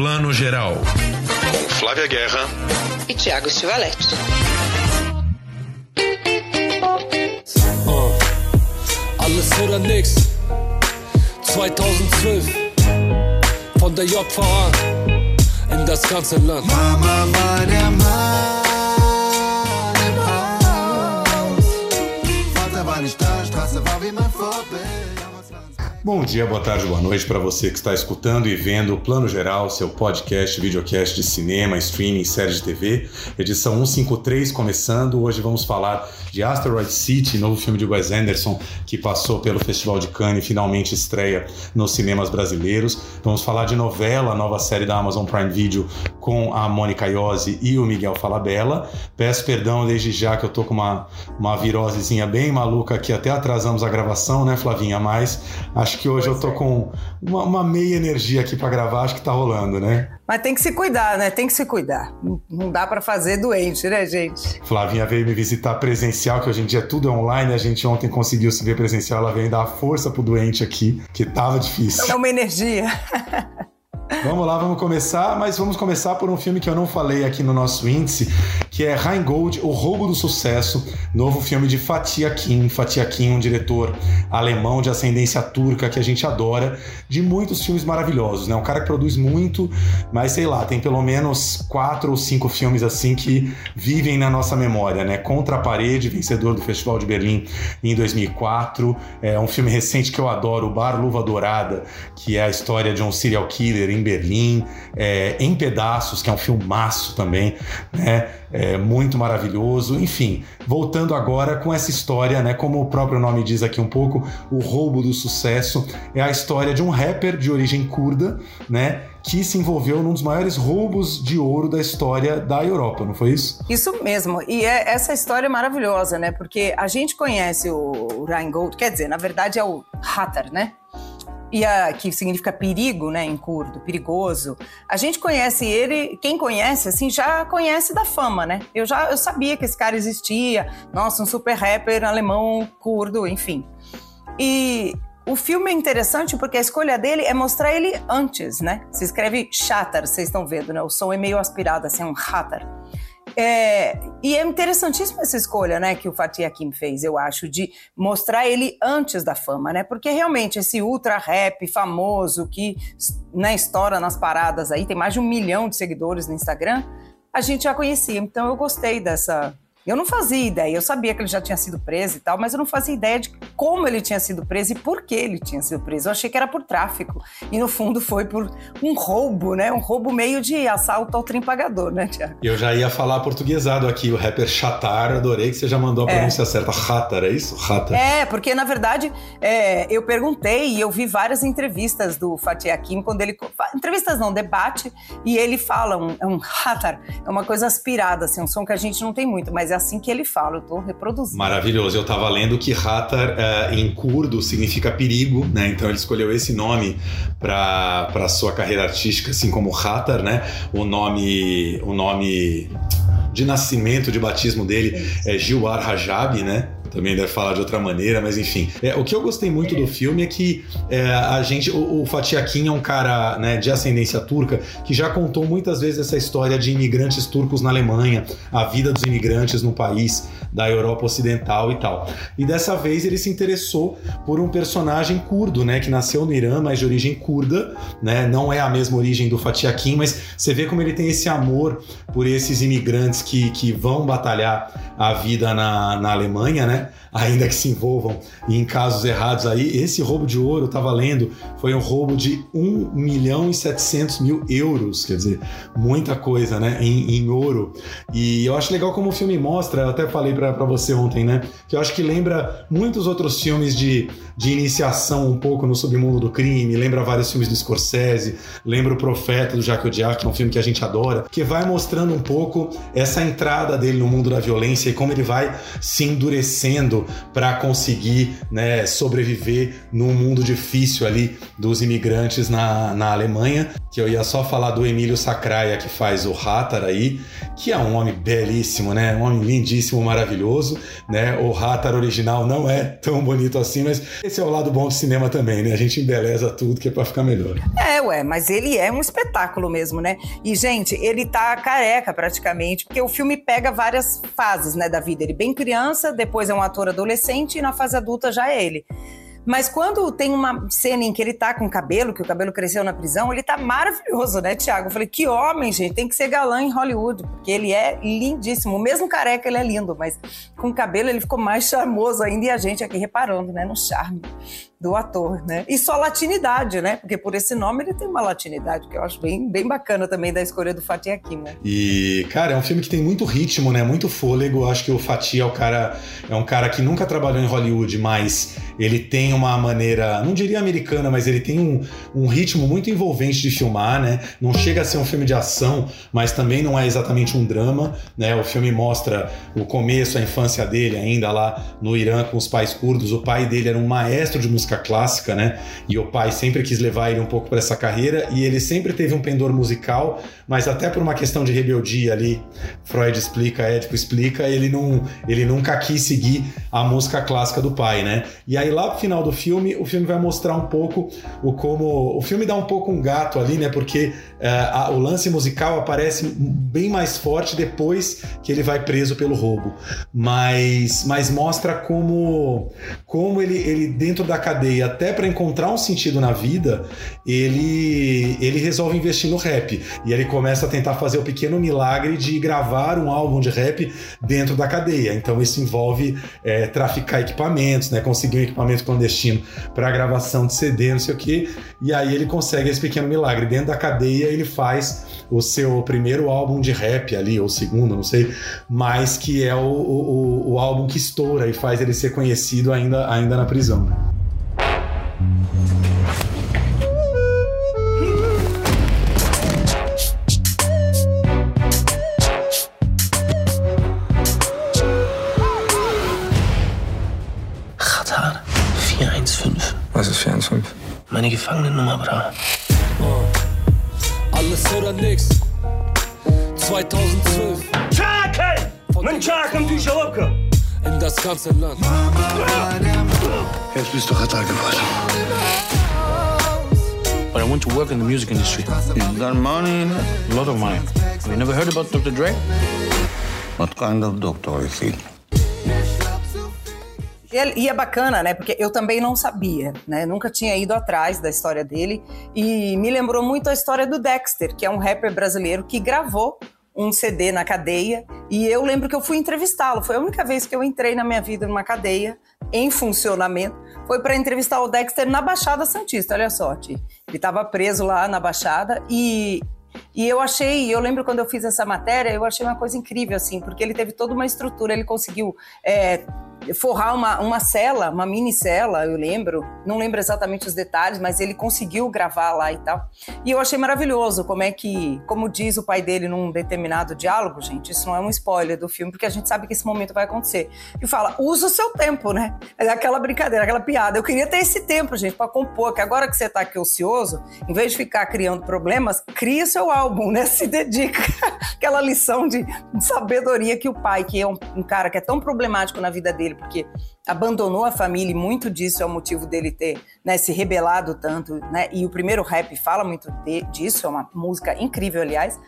Plano Geral. Com Flávia Guerra e Tiago Stivaletti. Uh, alles oder nix. 2012. Von der JVA in das ganze Land. Mama war der Bom dia, boa tarde, boa noite para você que está escutando e vendo o Plano Geral, seu podcast, videocast de cinema, streaming, série de TV, edição 153 começando. Hoje vamos falar de Asteroid City, novo filme de Wes Anderson que passou pelo Festival de Cannes e finalmente estreia nos cinemas brasileiros. Vamos falar de novela, nova série da Amazon Prime Video com a Mônica Iose e o Miguel Falabella. Peço perdão desde já que eu tô com uma, uma virosezinha bem maluca aqui, até atrasamos a gravação, né, Flavinha? Mas acho que hoje pois eu tô é. com uma, uma, meia energia aqui para gravar, acho que tá rolando, né? Mas tem que se cuidar, né? Tem que se cuidar. Não dá para fazer doente, né, gente? Flavinha veio me visitar presencial, que hoje em dia tudo é online. A gente ontem conseguiu se ver presencial. Ela veio dar força pro doente aqui, que tava difícil. É uma energia. Vamos lá, vamos começar, mas vamos começar por um filme que eu não falei aqui no nosso índice, que é Rheingold, O Roubo do Sucesso, novo filme de Fatih Akin. Fatih Akin, um diretor alemão de ascendência turca que a gente adora, de muitos filmes maravilhosos, né? Um cara que produz muito, mas sei lá, tem pelo menos quatro ou cinco filmes assim que vivem na nossa memória, né? Contra a Parede, vencedor do Festival de Berlim em 2004, é um filme recente que eu adoro, O Bar Luva Dourada, que é a história de um serial killer em Berlim, é, Em Pedaços, que é um filmaço também, né? É, muito maravilhoso. Enfim, voltando agora com essa história, né? Como o próprio nome diz aqui um pouco, o roubo do sucesso é a história de um rapper de origem curda, né? que se envolveu num dos maiores roubos de ouro da história da Europa, não foi isso? Isso mesmo. E é, essa história é maravilhosa, né? Porque a gente conhece o Rheingold, quer dizer, na verdade é o Hatter, né? E a, que significa perigo, né, em curdo, perigoso. A gente conhece ele, quem conhece, assim, já conhece da fama, né? Eu já eu sabia que esse cara existia, nossa, um super rapper alemão, curdo, enfim. E o filme é interessante porque a escolha dele é mostrar ele antes, né? Se escreve Shatter, vocês estão vendo, né? O som é meio aspirado, assim, um Hatter. É, e é interessantíssima essa escolha, né, que o Fatih Akim fez, eu acho, de mostrar ele antes da fama, né? Porque realmente esse ultra rap famoso que né, estoura nas paradas aí, tem mais de um milhão de seguidores no Instagram, a gente já conhecia. Então eu gostei dessa eu não fazia ideia, eu sabia que ele já tinha sido preso e tal, mas eu não fazia ideia de como ele tinha sido preso e por que ele tinha sido preso. Eu achei que era por tráfico. E no fundo foi por um roubo, né? Um roubo meio de assalto ao trem pagador, né, Tiago? Eu já ia falar portuguesado aqui, o rapper Chatar, adorei que você já mandou a é. pronúncia é. certa. Hatar, é isso? Hatar. É, porque na verdade é, eu perguntei e eu vi várias entrevistas do Fatih Akim quando ele. Entrevistas não, debate, e ele fala um, um Hatar, é uma coisa aspirada, assim, um som que a gente não tem muito, mas é assim que ele fala, eu estou reproduzindo. Maravilhoso. Eu estava lendo que Hatar uh, em curdo significa perigo, né? Então ele escolheu esse nome para sua carreira artística, assim como Hatar, né? O nome, o nome de nascimento, de batismo dele é Gilwar Rajabi, né? Também deve falar de outra maneira, mas enfim. É, o que eu gostei muito do filme é que é, a gente, o, o Fatih Akin é um cara né, de ascendência turca que já contou muitas vezes essa história de imigrantes turcos na Alemanha, a vida dos imigrantes no país da Europa Ocidental e tal. E dessa vez ele se interessou por um personagem curdo, né, que nasceu no Irã, mas de origem curda, né, não é a mesma origem do Fatih Akin, mas você vê como ele tem esse amor por esses imigrantes que, que vão batalhar a vida na, na Alemanha, né? Ainda que se envolvam em casos errados aí. Esse roubo de ouro, eu estava lendo, foi um roubo de 1 milhão e 700 mil euros, quer dizer, muita coisa, né, em, em ouro. E eu acho legal como o filme mostra, eu até falei para você ontem, né, que eu acho que lembra muitos outros filmes de, de iniciação um pouco no submundo do crime, lembra vários filmes do Scorsese, lembra o Profeta do Jacques Audiard, que é um filme que a gente adora, que vai mostrando um pouco essa entrada dele no mundo da violência e como ele vai se endurecendo para conseguir né, sobreviver num mundo difícil ali dos imigrantes na, na Alemanha. Que eu ia só falar do Emílio Sacraia, que faz o Hattar aí, que é um homem belíssimo, né? Um homem lindíssimo, maravilhoso, né? O Hattar original não é tão bonito assim, mas esse é o lado bom do cinema também, né? A gente embeleza tudo que é pra ficar melhor. É, ué, mas ele é um espetáculo mesmo, né? E, gente, ele tá careca praticamente, porque o filme pega várias fases, né, da vida. Ele bem criança, depois é um ator adolescente e na fase adulta já é ele. Mas quando tem uma cena em que ele tá com cabelo, que o cabelo cresceu na prisão, ele tá maravilhoso, né, Tiago? Eu falei, que homem, gente, tem que ser galã em Hollywood, porque ele é lindíssimo. Mesmo careca, ele é lindo, mas com cabelo ele ficou mais charmoso ainda e a gente aqui reparando, né, no charme do ator, né? E só latinidade, né? Porque por esse nome ele tem uma latinidade que eu acho bem, bem bacana também da escolha do Fatih Akin, né? E, cara, é um filme que tem muito ritmo, né? Muito fôlego. Acho que o Fatih é o cara é um cara que nunca trabalhou em Hollywood, mas ele tem uma maneira, não diria americana, mas ele tem um, um ritmo muito envolvente de filmar, né? Não chega a ser um filme de ação, mas também não é exatamente um drama, né? O filme mostra o começo, a infância dele ainda lá no Irã com os pais curdos. O pai dele era um maestro de música música clássica, né? E o pai sempre quis levar ele um pouco para essa carreira e ele sempre teve um pendor musical, mas até por uma questão de rebeldia ali, Freud explica, Édipo explica, ele não, ele nunca quis seguir a música clássica do pai, né? E aí lá pro final do filme, o filme vai mostrar um pouco o como o filme dá um pouco um gato ali, né? Porque uh, a, o lance musical aparece bem mais forte depois que ele vai preso pelo roubo, mas mas mostra como como ele, ele dentro da cadeia cadeia até para encontrar um sentido na vida, ele, ele resolve investir no rap. E ele começa a tentar fazer o pequeno milagre de gravar um álbum de rap dentro da cadeia. Então isso envolve é, traficar equipamentos, né? conseguir um equipamento clandestino para gravação de CD, não sei o quê. E aí ele consegue esse pequeno milagre. Dentro da cadeia ele faz o seu primeiro álbum de rap ali, ou segundo, não sei, mas que é o, o, o álbum que estoura e faz ele ser conhecido ainda, ainda na prisão. Meine Gefangenennummer, bra. Alles oder nix. 2012. Çakal! Mən çakım düşe In das ganze Land. Jetzt bist du Ratar geworden. But I went to work in the music industry. You've got money? A lot of money. Have you never heard about Dr. Dre? What kind of doctor is he? E é bacana, né? Porque eu também não sabia, né? Nunca tinha ido atrás da história dele. E me lembrou muito a história do Dexter, que é um rapper brasileiro que gravou um CD na cadeia. E eu lembro que eu fui entrevistá-lo. Foi a única vez que eu entrei na minha vida numa cadeia em funcionamento. Foi para entrevistar o Dexter na Baixada Santista. Olha só, Ti. Ele estava preso lá na Baixada e e eu achei, eu lembro quando eu fiz essa matéria, eu achei uma coisa incrível, assim, porque ele teve toda uma estrutura, ele conseguiu é, forrar uma, uma cela, uma mini cela, eu lembro, não lembro exatamente os detalhes, mas ele conseguiu gravar lá e tal. E eu achei maravilhoso como é que, como diz o pai dele num determinado diálogo, gente, isso não é um spoiler do filme, porque a gente sabe que esse momento vai acontecer. E fala, usa o seu tempo, né? É aquela brincadeira, aquela piada. Eu queria ter esse tempo, gente, para compor, que agora que você tá aqui ocioso, em vez de ficar criando problemas, cria seu álbum, né? Se dedica. aquela lição de, sabedoria que o pai, que é um, um cara que é tão problemático na vida dele, dele, porque abandonou a família e muito disso é o motivo dele ter né, se rebelado tanto, né? E o primeiro rap fala muito de, disso, é uma música incrível, aliás.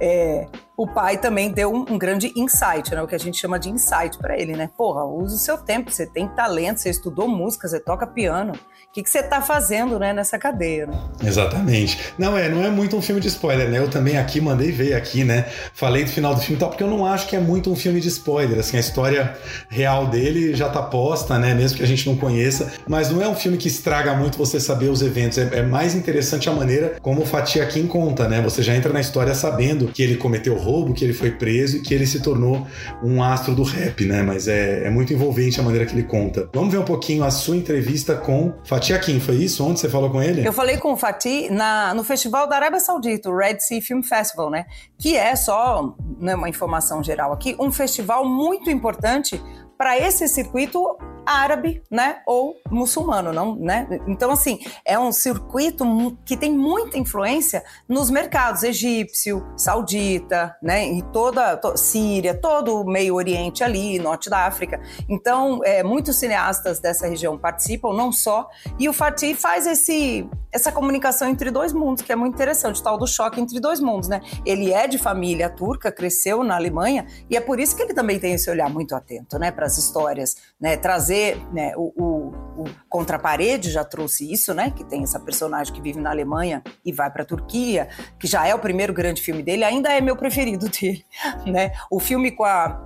É, o pai também deu um, um, grande insight, né? O que a gente chama de insight para ele, né? Porra, usa o seu tempo, você tem talento, você estudou música, você toca piano. O que, que você está fazendo, né, nessa cadeia? Né? Exatamente. Não é, não é muito um filme de spoiler, né? Eu também aqui mandei ver aqui, né? Falei do final do filme e tal, porque eu não acho que é muito um filme de spoiler. Assim, a história real dele já tá posta, né? Mesmo que a gente não conheça, mas não é um filme que estraga muito você saber os eventos. É, é mais interessante a maneira como o Fatih aqui conta, né? Você já entra na história sabendo que ele cometeu roubo, que ele foi preso e que ele se tornou um astro do rap, né? Mas é, é muito envolvente a maneira que ele conta. Vamos ver um pouquinho a sua entrevista com Fatih Fatih Akin, foi isso? Onde você falou com ele? Eu falei com o Fatih na, no festival da Arábia Saudita, o Red Sea Film Festival, né? Que é só né, uma informação geral aqui, um festival muito importante para esse circuito árabe, né, ou muçulmano, não, né? Então assim, é um circuito que tem muita influência nos mercados egípcio, saudita, né, e toda to, Síria, todo o Meio Oriente ali, norte da África. Então, é, muitos cineastas dessa região participam, não só, e o Fatih faz esse essa comunicação entre dois mundos, que é muito interessante, tal do choque entre dois mundos, né? Ele é de família turca, cresceu na Alemanha, e é por isso que ele também tem esse olhar muito atento, né, para as histórias, né, trazer, né, o, o, o Contra a Parede já trouxe isso, né, que tem essa personagem que vive na Alemanha e vai para a Turquia, que já é o primeiro grande filme dele, ainda é meu preferido dele, né? O filme com a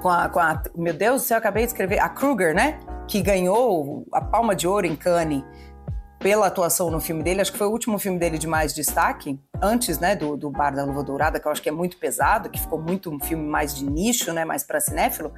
com a, com a meu Deus do céu, acabei de escrever a Kruger, né? Que ganhou a Palma de Ouro em Cannes pela atuação no filme dele, acho que foi o último filme dele de mais destaque, antes, né, do, do Bar da Luva Dourada, que eu acho que é muito pesado, que ficou muito um filme mais de nicho, né, mais para cinéfilo,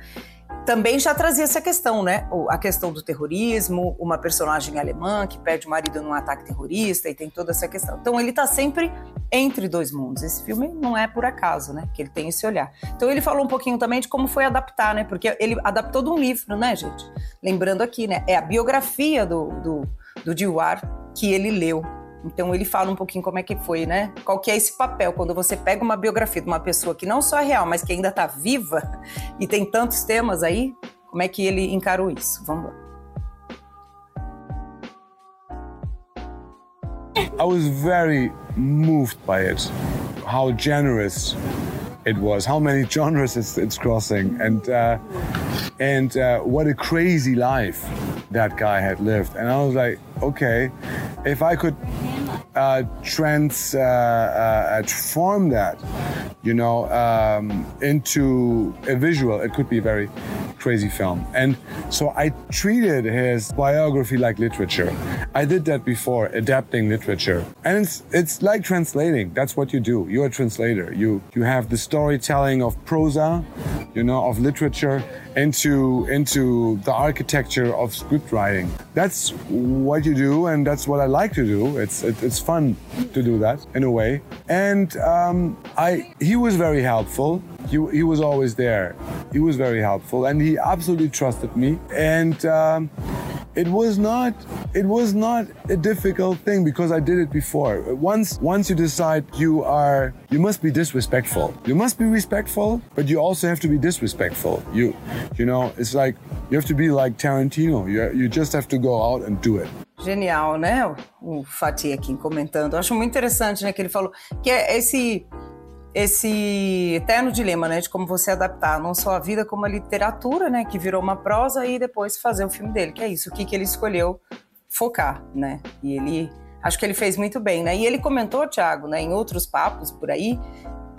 também já trazia essa questão, né, a questão do terrorismo, uma personagem alemã que perde o marido num ataque terrorista e tem toda essa questão. Então ele está sempre entre dois mundos. Esse filme não é por acaso, né, que ele tem esse olhar. Então ele falou um pouquinho também de como foi adaptar, né, porque ele adaptou de um livro, né, gente? Lembrando aqui, né, é a biografia do, do do Diwar que ele leu. Então ele fala um pouquinho como é que foi, né? Qual que é esse papel quando você pega uma biografia de uma pessoa que não só é real, mas que ainda está viva e tem tantos temas aí, como é que ele encarou isso? Vamos lá. I was very moved by it. How generous it was, how many genres it's, it's crossing, and uh, and uh, what a crazy life that guy had lived. And I was like, okay, if I could uh, trans uh, uh, transform that, you know, um, into a visual, it could be a very crazy film. And so I treated his biography like literature. I did that before, adapting literature, and it's it's like translating. That's what you do. You're a translator. You you have the storytelling of prosa, you know, of literature into into the architecture of script writing. That's what you do, and that's what I like to do. It's it, it's fun to do that in a way. And um, I he was very helpful. He, he was always there. He was very helpful, and he absolutely trusted me. And um, it was not it was not a difficult thing because I did it before. Once once you decide you are you must be disrespectful. You must be respectful, but you also have to be disrespectful. You you know, it's like you have to be like Tarantino. You you just have to go out and do it. Genial, né? O Fatih aqui comentando. Eu acho muito interessante, né, que ele falou que é esse esse eterno dilema, né, de como você adaptar não só a vida como a literatura, né, que virou uma prosa e depois fazer o filme dele, que é isso, o que que ele escolheu focar, né? E ele acho que ele fez muito bem, né? E ele comentou, Thiago, né, em outros papos por aí,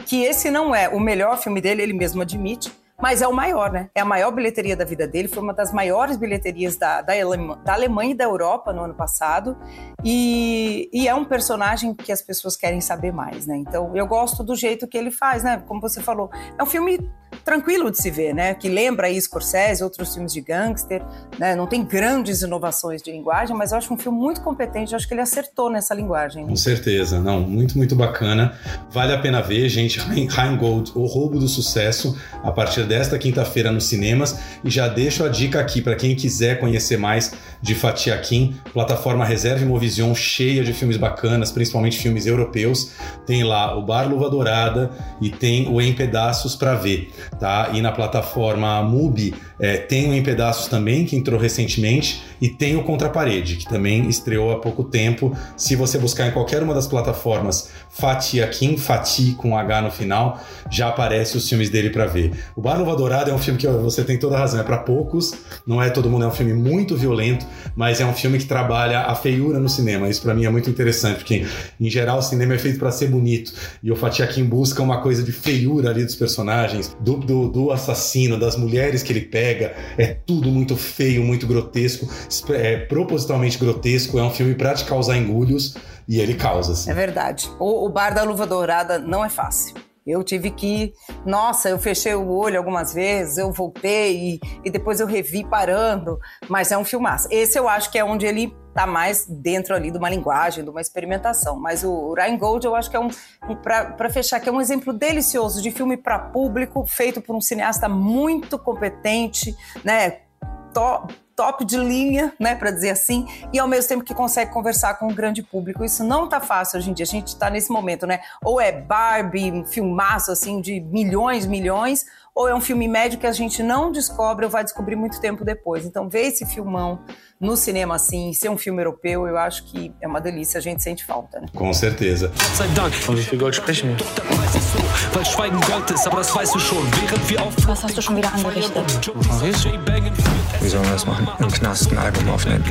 que esse não é o melhor filme dele, ele mesmo admite, mas é o maior, né? É a maior bilheteria da vida dele, foi uma das maiores bilheterias da, da, Alemanha, da Alemanha e da Europa no ano passado, e, e, é um personagem que as pessoas querem saber mais, né? Então eu gosto do jeito que ele faz, né? Como você falou, é um filme tranquilo de se ver, né? Que lembra aí Scorsese, outros filmes de gangster, né? Não tem grandes inovações de linguagem, mas eu acho um filme muito competente, eu acho que ele acertou nessa linguagem. Com certeza, não, muito, muito bacana. Vale a pena ver, gente. Rheingold, O Roubo do Sucesso, a partir desta quinta-feira nos cinemas. E já deixo a dica aqui para quem quiser conhecer mais de Fatia Kim, plataforma Reserve Movision cheia de filmes bacanas, principalmente filmes europeus. Tem lá o Bar Luva Dourada e tem o Em Pedaços para ver, tá? E na plataforma Mubi é, tem o Em Pedaços também, que entrou recentemente, e tem o Contra a Parede, que também estreou há pouco tempo. Se você buscar em qualquer uma das plataformas Fatia Kim, Fati com H no final, já aparece os filmes dele para ver. O Bar Luva Dourada é um filme que você tem toda razão, é para poucos, não é todo mundo, é um filme muito violento, mas é um filme que trabalha a feiura no cinema. Isso para mim é muito interessante, porque em geral o cinema é feito para ser bonito e o Fatih Akin busca uma coisa de feiura ali dos personagens, do, do, do, assassino, das mulheres que ele pega. É tudo muito feio, muito grotesco, é propositalmente grotesco. É um filme para te causar engulhos e ele causa. Assim. É verdade. O, o Bar da Luva Dourada não é fácil. Eu tive que, nossa, eu fechei o olho algumas vezes, eu voltei e, e depois eu revi parando, mas é um filmaço. Esse eu acho que é onde ele tá mais dentro ali de uma linguagem, de uma experimentação. Mas o Ryan Gold, eu acho que é um, um para fechar, que é um exemplo delicioso de filme para público, feito por um cineasta muito competente, né? Top de linha, né, para dizer assim, e ao mesmo tempo que consegue conversar com o grande público. Isso não tá fácil hoje em dia. A gente tá nesse momento, né? Ou é Barbie, um filmaço assim de milhões, milhões, ou é um filme médio que a gente não descobre ou vai descobrir muito tempo depois. Então, ver esse filmão no cinema assim, ser um filme europeu, eu acho que é uma delícia, a gente sente falta, né? Com certeza. Was hast du schon wieder angerichtet? Wie sollen wir das machen? Im Knast ein Album aufnehmen.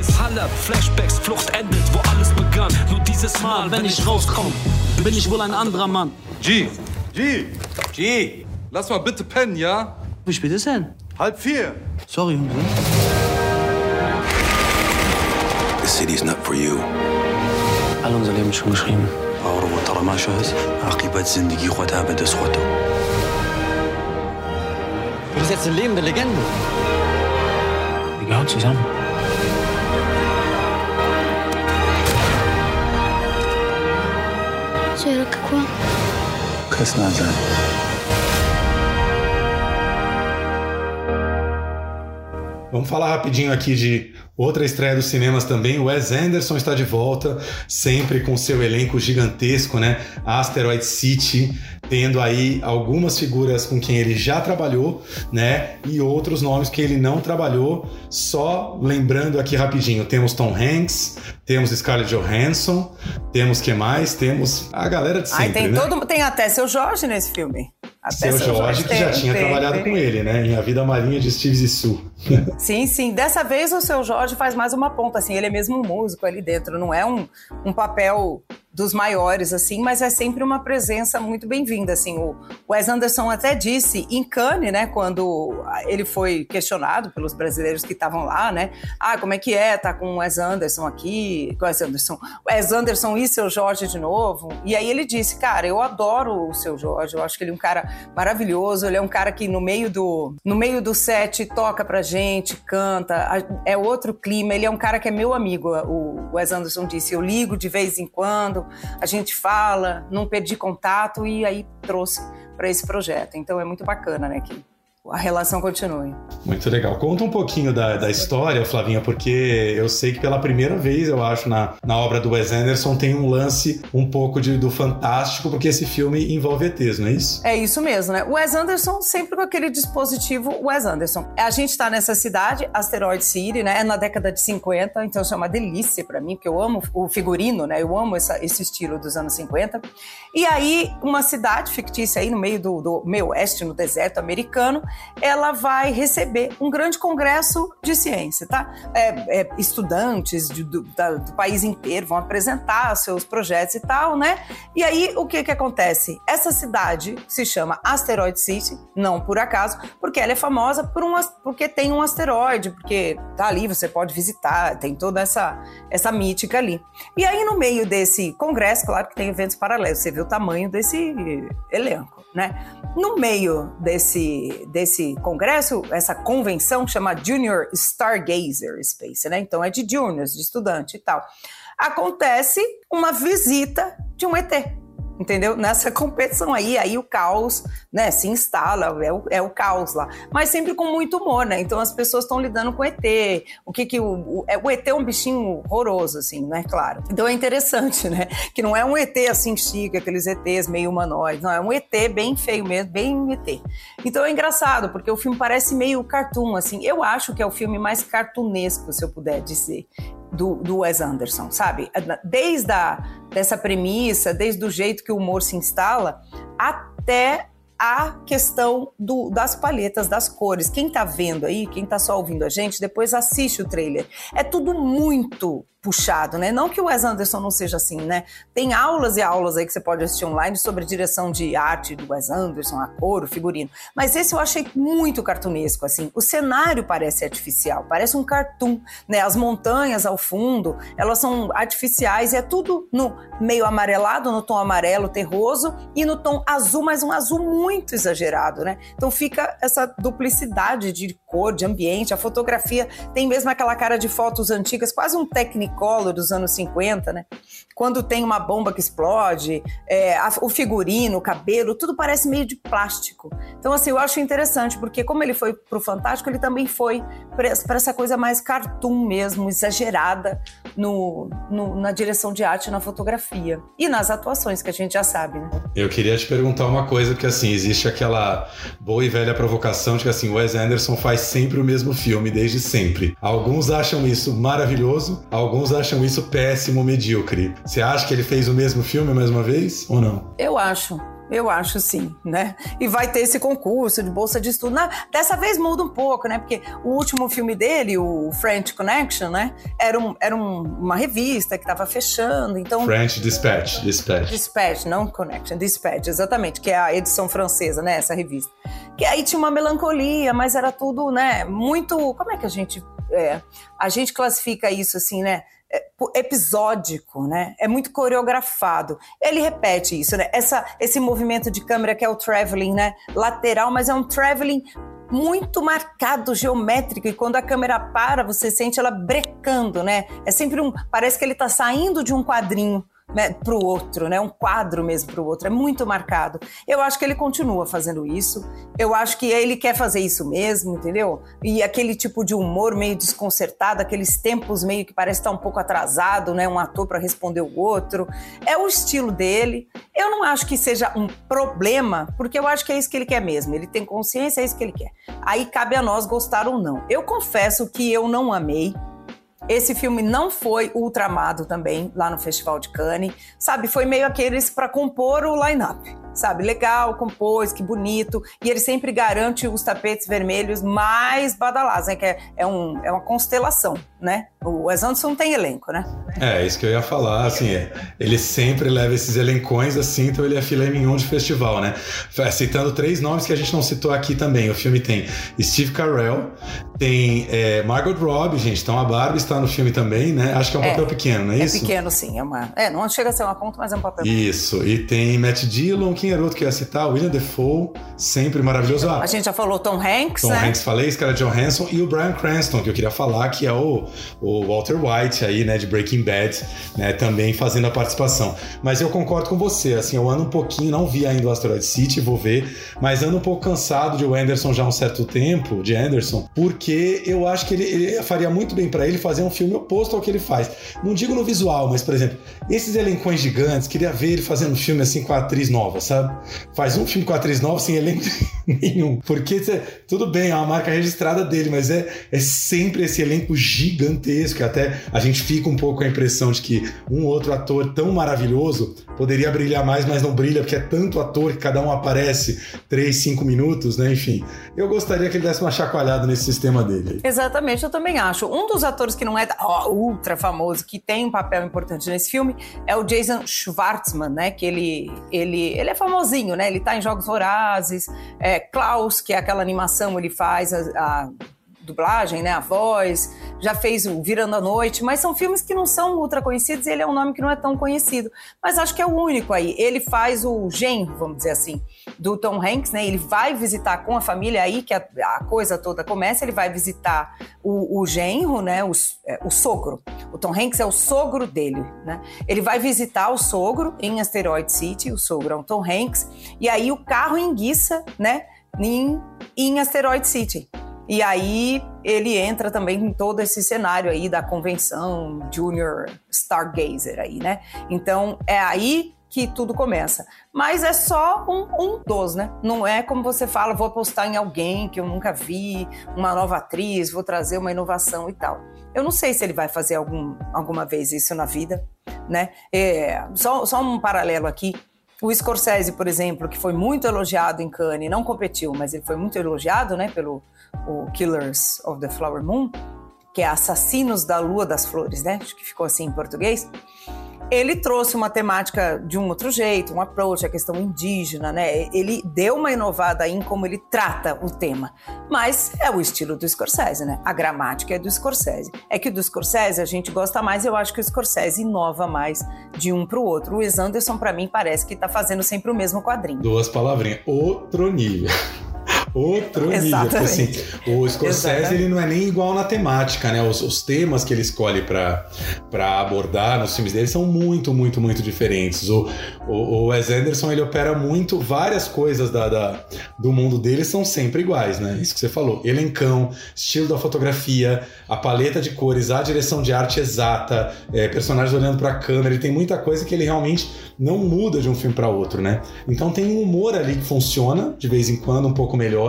Flashbacks, Flucht endet, wo alles begann. Nur dieses Mal, wenn ich rauskomme, bin ich wohl ein anderer Mann. G, G, G, lass mal bitte pennen, ja? Wie spät ist denn? Halb vier. Sorry, Junge. The city's not for you. All unser Leben ist schon geschrieben. باور و ترماشه هست عقیبت زندگی خودها به دست خودها Du bist jetzt eine lebende Legende. Wir gehören zusammen. چرا که کو؟ کس نزن Vamos falar rapidinho aqui de outra estreia dos cinemas também. O Wes Anderson está de volta, sempre com seu elenco gigantesco, né? Asteroid City, tendo aí algumas figuras com quem ele já trabalhou, né? E outros nomes que ele não trabalhou. Só lembrando aqui rapidinho, temos Tom Hanks, temos Scarlett Johansson, temos que mais? Temos a galera de sempre, Ai, tem, né? todo, tem até seu Jorge nesse filme. Seu Jorge, que já tinha tem, trabalhado tem. com ele, né? Em A Vida Marinha de Steve Zissou. Sim, sim. Dessa vez o seu Jorge faz mais uma ponta, assim. Ele é mesmo um músico ali dentro. Não é um, um papel dos maiores, assim, mas é sempre uma presença muito bem-vinda, assim. O Wes Anderson até disse em Cannes, né, quando ele foi questionado pelos brasileiros que estavam lá, né, ah, como é que é, tá com o Wes Anderson aqui, com o Wes Anderson, Wes Anderson e seu Jorge de novo, e aí ele disse, cara, eu adoro o seu Jorge, eu acho que ele é um cara maravilhoso, ele é um cara que no meio do, no meio do set toca pra gente, canta, é outro clima, ele é um cara que é meu amigo, o Wes Anderson disse, eu ligo de vez em quando, a gente fala, não perdi contato e aí trouxe para esse projeto. Então é muito bacana, né, que a relação continue. Muito legal. Conta um pouquinho da, da história, Flavinha, porque eu sei que pela primeira vez, eu acho, na, na obra do Wes Anderson tem um lance um pouco de, do fantástico, porque esse filme envolve ETs, não é isso? É isso mesmo, né? Wes Anderson sempre com aquele dispositivo Wes Anderson. A gente está nessa cidade, Asteroid City, né? É na década de 50, então isso é uma delícia para mim, porque eu amo o figurino, né? Eu amo essa, esse estilo dos anos 50. E aí, uma cidade fictícia aí no meio do, do meio oeste, no deserto americano, ela vai receber um grande congresso de ciência, tá? É, é, estudantes de, do, da, do, país inteiro vão apresentar seus projetos e tal, né? E aí, o que que acontece? Essa cidade se chama Asteroid City, não por acaso, porque ela é famosa por um, porque tem um asteroide, porque tá ali, você pode visitar, tem toda essa, essa mítica ali. E aí, no meio desse congresso, claro que tem eventos paralelos, você vê o tamanho desse elenco, né? No meio desse, desse congresso, essa convenção chama Junior Stargazer Space, né? Então é de juniors, de estudante e tal. Acontece uma visita de um ET entendeu? Nessa competição aí, aí o caos, né, se instala, é o, é o caos lá. Mas sempre com muito humor, né? Então as pessoas estão lidando com ET. O que que o, o, é, o ET é um bichinho horroroso, assim, né? Claro. Então é interessante, né? Que não é um ET assim chique, aqueles ETs meio humanoides. Não, é um ET bem feio mesmo, bem ET. Então é engraçado, porque o filme parece meio cartoon, assim. Eu acho que é o filme mais cartunesco, se eu puder dizer do, do Wes Anderson, sabe? Desde a, dessa premissa, desde o jeito que o humor se instala, até a questão do, das palhetas, das cores. Quem tá vendo aí, quem tá só ouvindo a gente, depois assiste o trailer. É tudo muito puxado, né? Não que o Wes Anderson não seja assim, né? Tem aulas e aulas aí que você pode assistir online sobre direção de arte do Wes Anderson, a cor, o figurino. Mas esse eu achei muito cartunesco, assim. O cenário parece artificial, parece um cartoon, né? As montanhas ao fundo, elas são artificiais e é tudo no meio amarelado, no tom amarelo terroso e no tom azul, mas um azul muito exagerado, né? Então fica essa duplicidade de cor, de ambiente. A fotografia tem mesmo aquela cara de fotos antigas, quase um técnico Technicolor dos anos 50, né? Quando tem uma bomba que explode, é, a, o figurino, o cabelo, tudo parece meio de plástico. Então, assim, eu acho interessante, porque como ele foi pro Fantástico, ele também foi para essa coisa mais cartoon mesmo, exagerada no, no, na direção de arte, na fotografia. E nas atuações, que a gente já sabe, né? Eu queria te perguntar uma coisa, porque assim, existe aquela boa e velha provocação de que assim, Wes Anderson faz sempre o mesmo filme, desde sempre. Alguns acham isso maravilhoso, alguns Alguns acham isso péssimo, medíocre. Você acha que ele fez o mesmo filme mais uma vez ou não? Eu acho. Eu acho sim, né? E vai ter esse concurso de bolsa de estudo. Na, dessa vez muda um pouco, né? Porque o último filme dele, o French Connection, né? Era, um, era um, uma revista que estava fechando, então... French Dispatch, Dispatch. Dispatch, não Connection, Dispatch, exatamente, que é a edição francesa, né? Essa revista. Que aí tinha uma melancolia, mas era tudo, né? Muito... Como é que a gente... É, a gente classifica isso assim, né? É, episódico, né? É muito coreografado. Ele repete isso, né? Essa, esse movimento de câmera que é o traveling, né? Lateral, mas é um traveling muito marcado, geométrico, e quando a câmera para, você sente ela brecando, né? É sempre um. Parece que ele está saindo de um quadrinho para o outro, né? Um quadro mesmo para o outro. É muito marcado. Eu acho que ele continua fazendo isso. Eu acho que ele quer fazer isso mesmo, entendeu? E aquele tipo de humor meio desconcertado, aqueles tempos meio que parece estar um pouco atrasado, né? Um ator para responder o outro. É o estilo dele. Eu não acho que seja um problema, porque eu acho que é isso que ele quer mesmo. Ele tem consciência, é isso que ele quer. Aí cabe a nós gostar ou não. Eu confesso que eu não amei. Esse filme não foi ultramado também lá no Festival de Cannes, sabe? Foi meio aqueles para compor o line-up sabe? Legal, compôs, que bonito. E ele sempre garante os tapetes vermelhos mais badalados, né? Que é, é, um, é uma constelação, né? O Wes Anderson tem elenco, né? É, isso que eu ia falar, assim, é, ele sempre leva esses elencões assim, então ele é filé mignon de festival, né? Citando três nomes que a gente não citou aqui também. O filme tem Steve Carell, tem é, Margot Robbie, gente, então a Barbie está no filme também, né? Acho que é um é, papel pequeno, não é, é isso? É pequeno, sim. É, uma, é, não chega a ser uma conta, mas é um papel Isso, e tem Matt Dillon, que quem era outro que ia citar? William Defoe, sempre maravilhoso. Ah, a gente já falou Tom Hanks, Tom né? Hanks, falei, Scarlett Johansson e o Brian Cranston, que eu queria falar, que é o, o Walter White aí, né, de Breaking Bad, né, também fazendo a participação. Mas eu concordo com você, assim, eu ando um pouquinho, não vi ainda o Asteroid City, vou ver, mas ando um pouco cansado de o Anderson já há um certo tempo, de Anderson, porque eu acho que ele, ele faria muito bem para ele fazer um filme oposto ao que ele faz. Não digo no visual, mas, por exemplo, esses elencões gigantes, queria ver ele fazendo um filme assim com a atriz nova, sabe? faz um filme com atriz nova sem elenco nenhum. Porque tudo bem, é uma marca registrada dele, mas é, é sempre esse elenco gigantesco. Até a gente fica um pouco com a impressão de que um outro ator tão maravilhoso poderia brilhar mais, mas não brilha, porque é tanto ator que cada um aparece 3, 5 minutos, né? Enfim, eu gostaria que ele desse uma chacoalhada nesse sistema dele. Exatamente, eu também acho. Um dos atores que não é ultra famoso, que tem um papel importante nesse filme, é o Jason Schwartzman, né? Que ele, ele, ele é famosinho, né? Ele tá em Jogos Vorazes, é, Klaus, que é aquela animação, ele faz a, a dublagem, né, a voz, já fez o Virando a Noite, mas são filmes que não são ultra conhecidos e ele é um nome que não é tão conhecido. Mas acho que é o único aí. Ele faz o genro, vamos dizer assim, do Tom Hanks, né? Ele vai visitar com a família aí que a, a coisa toda começa, ele vai visitar o, o genro, né, o, é, o sogro. O Tom Hanks é o sogro dele, né? Ele vai visitar o sogro em Asteroid City, o sogro é o Tom Hanks, e aí o carro enguiça, né, em, em Asteroid City. E aí ele entra também em todo esse cenário aí da convenção Junior Stargazer aí, né? Então é aí que tudo começa. Mas é só um, um dos, né? Não é como você fala, vou apostar em alguém que eu nunca vi, uma nova atriz, vou trazer uma inovação e tal. Eu não sei se ele vai fazer algum, alguma vez isso na vida, né? É, só, só um paralelo aqui. O Scorsese, por exemplo, que foi muito elogiado em Cannes, não competiu, mas ele foi muito elogiado, né, pelo o Killers of the Flower Moon, que é Assassinos da Lua das Flores, né? Acho que ficou assim em português ele trouxe uma temática de um outro jeito, um approach, a questão indígena, né? Ele deu uma inovada em como ele trata o tema. Mas é o estilo do Scorsese, né? A gramática é do Scorsese. É que do Scorsese a gente gosta mais, eu acho que o Scorsese inova mais de um para o outro. O Wes Anderson, para mim, parece que está fazendo sempre o mesmo quadrinho. Duas palavrinhas. Outro nível. Outro nível. Assim, o Scorsese Exatamente. ele não é nem igual na temática, né? Os, os temas que ele escolhe para abordar nos filmes dele são muito, muito, muito diferentes. O, o, o Wes Anderson ele opera muito, várias coisas da, da, do mundo dele são sempre iguais, né? Isso que você falou. Elencão, estilo da fotografia, a paleta de cores, a direção de arte exata, é, personagens olhando para a câmera. Ele tem muita coisa que ele realmente não muda de um filme para outro, né? Então tem um humor ali que funciona de vez em quando um pouco melhor.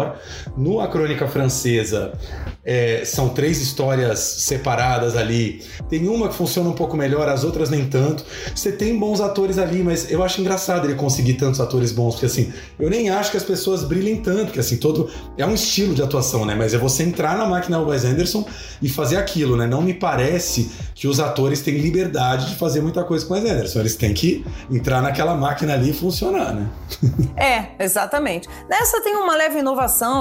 No A Crônica Francesa é, são três histórias separadas ali. Tem uma que funciona um pouco melhor, as outras nem tanto. Você tem bons atores ali, mas eu acho engraçado ele conseguir tantos atores bons, porque assim, eu nem acho que as pessoas brilhem tanto, porque assim, todo é um estilo de atuação, né? Mas é você entrar na máquina Wes Anderson e fazer aquilo, né? Não me parece que os atores têm liberdade de fazer muita coisa com o Wes Anderson. Eles têm que entrar naquela máquina ali e funcionar, né? é, exatamente. Nessa tem uma leve inovação,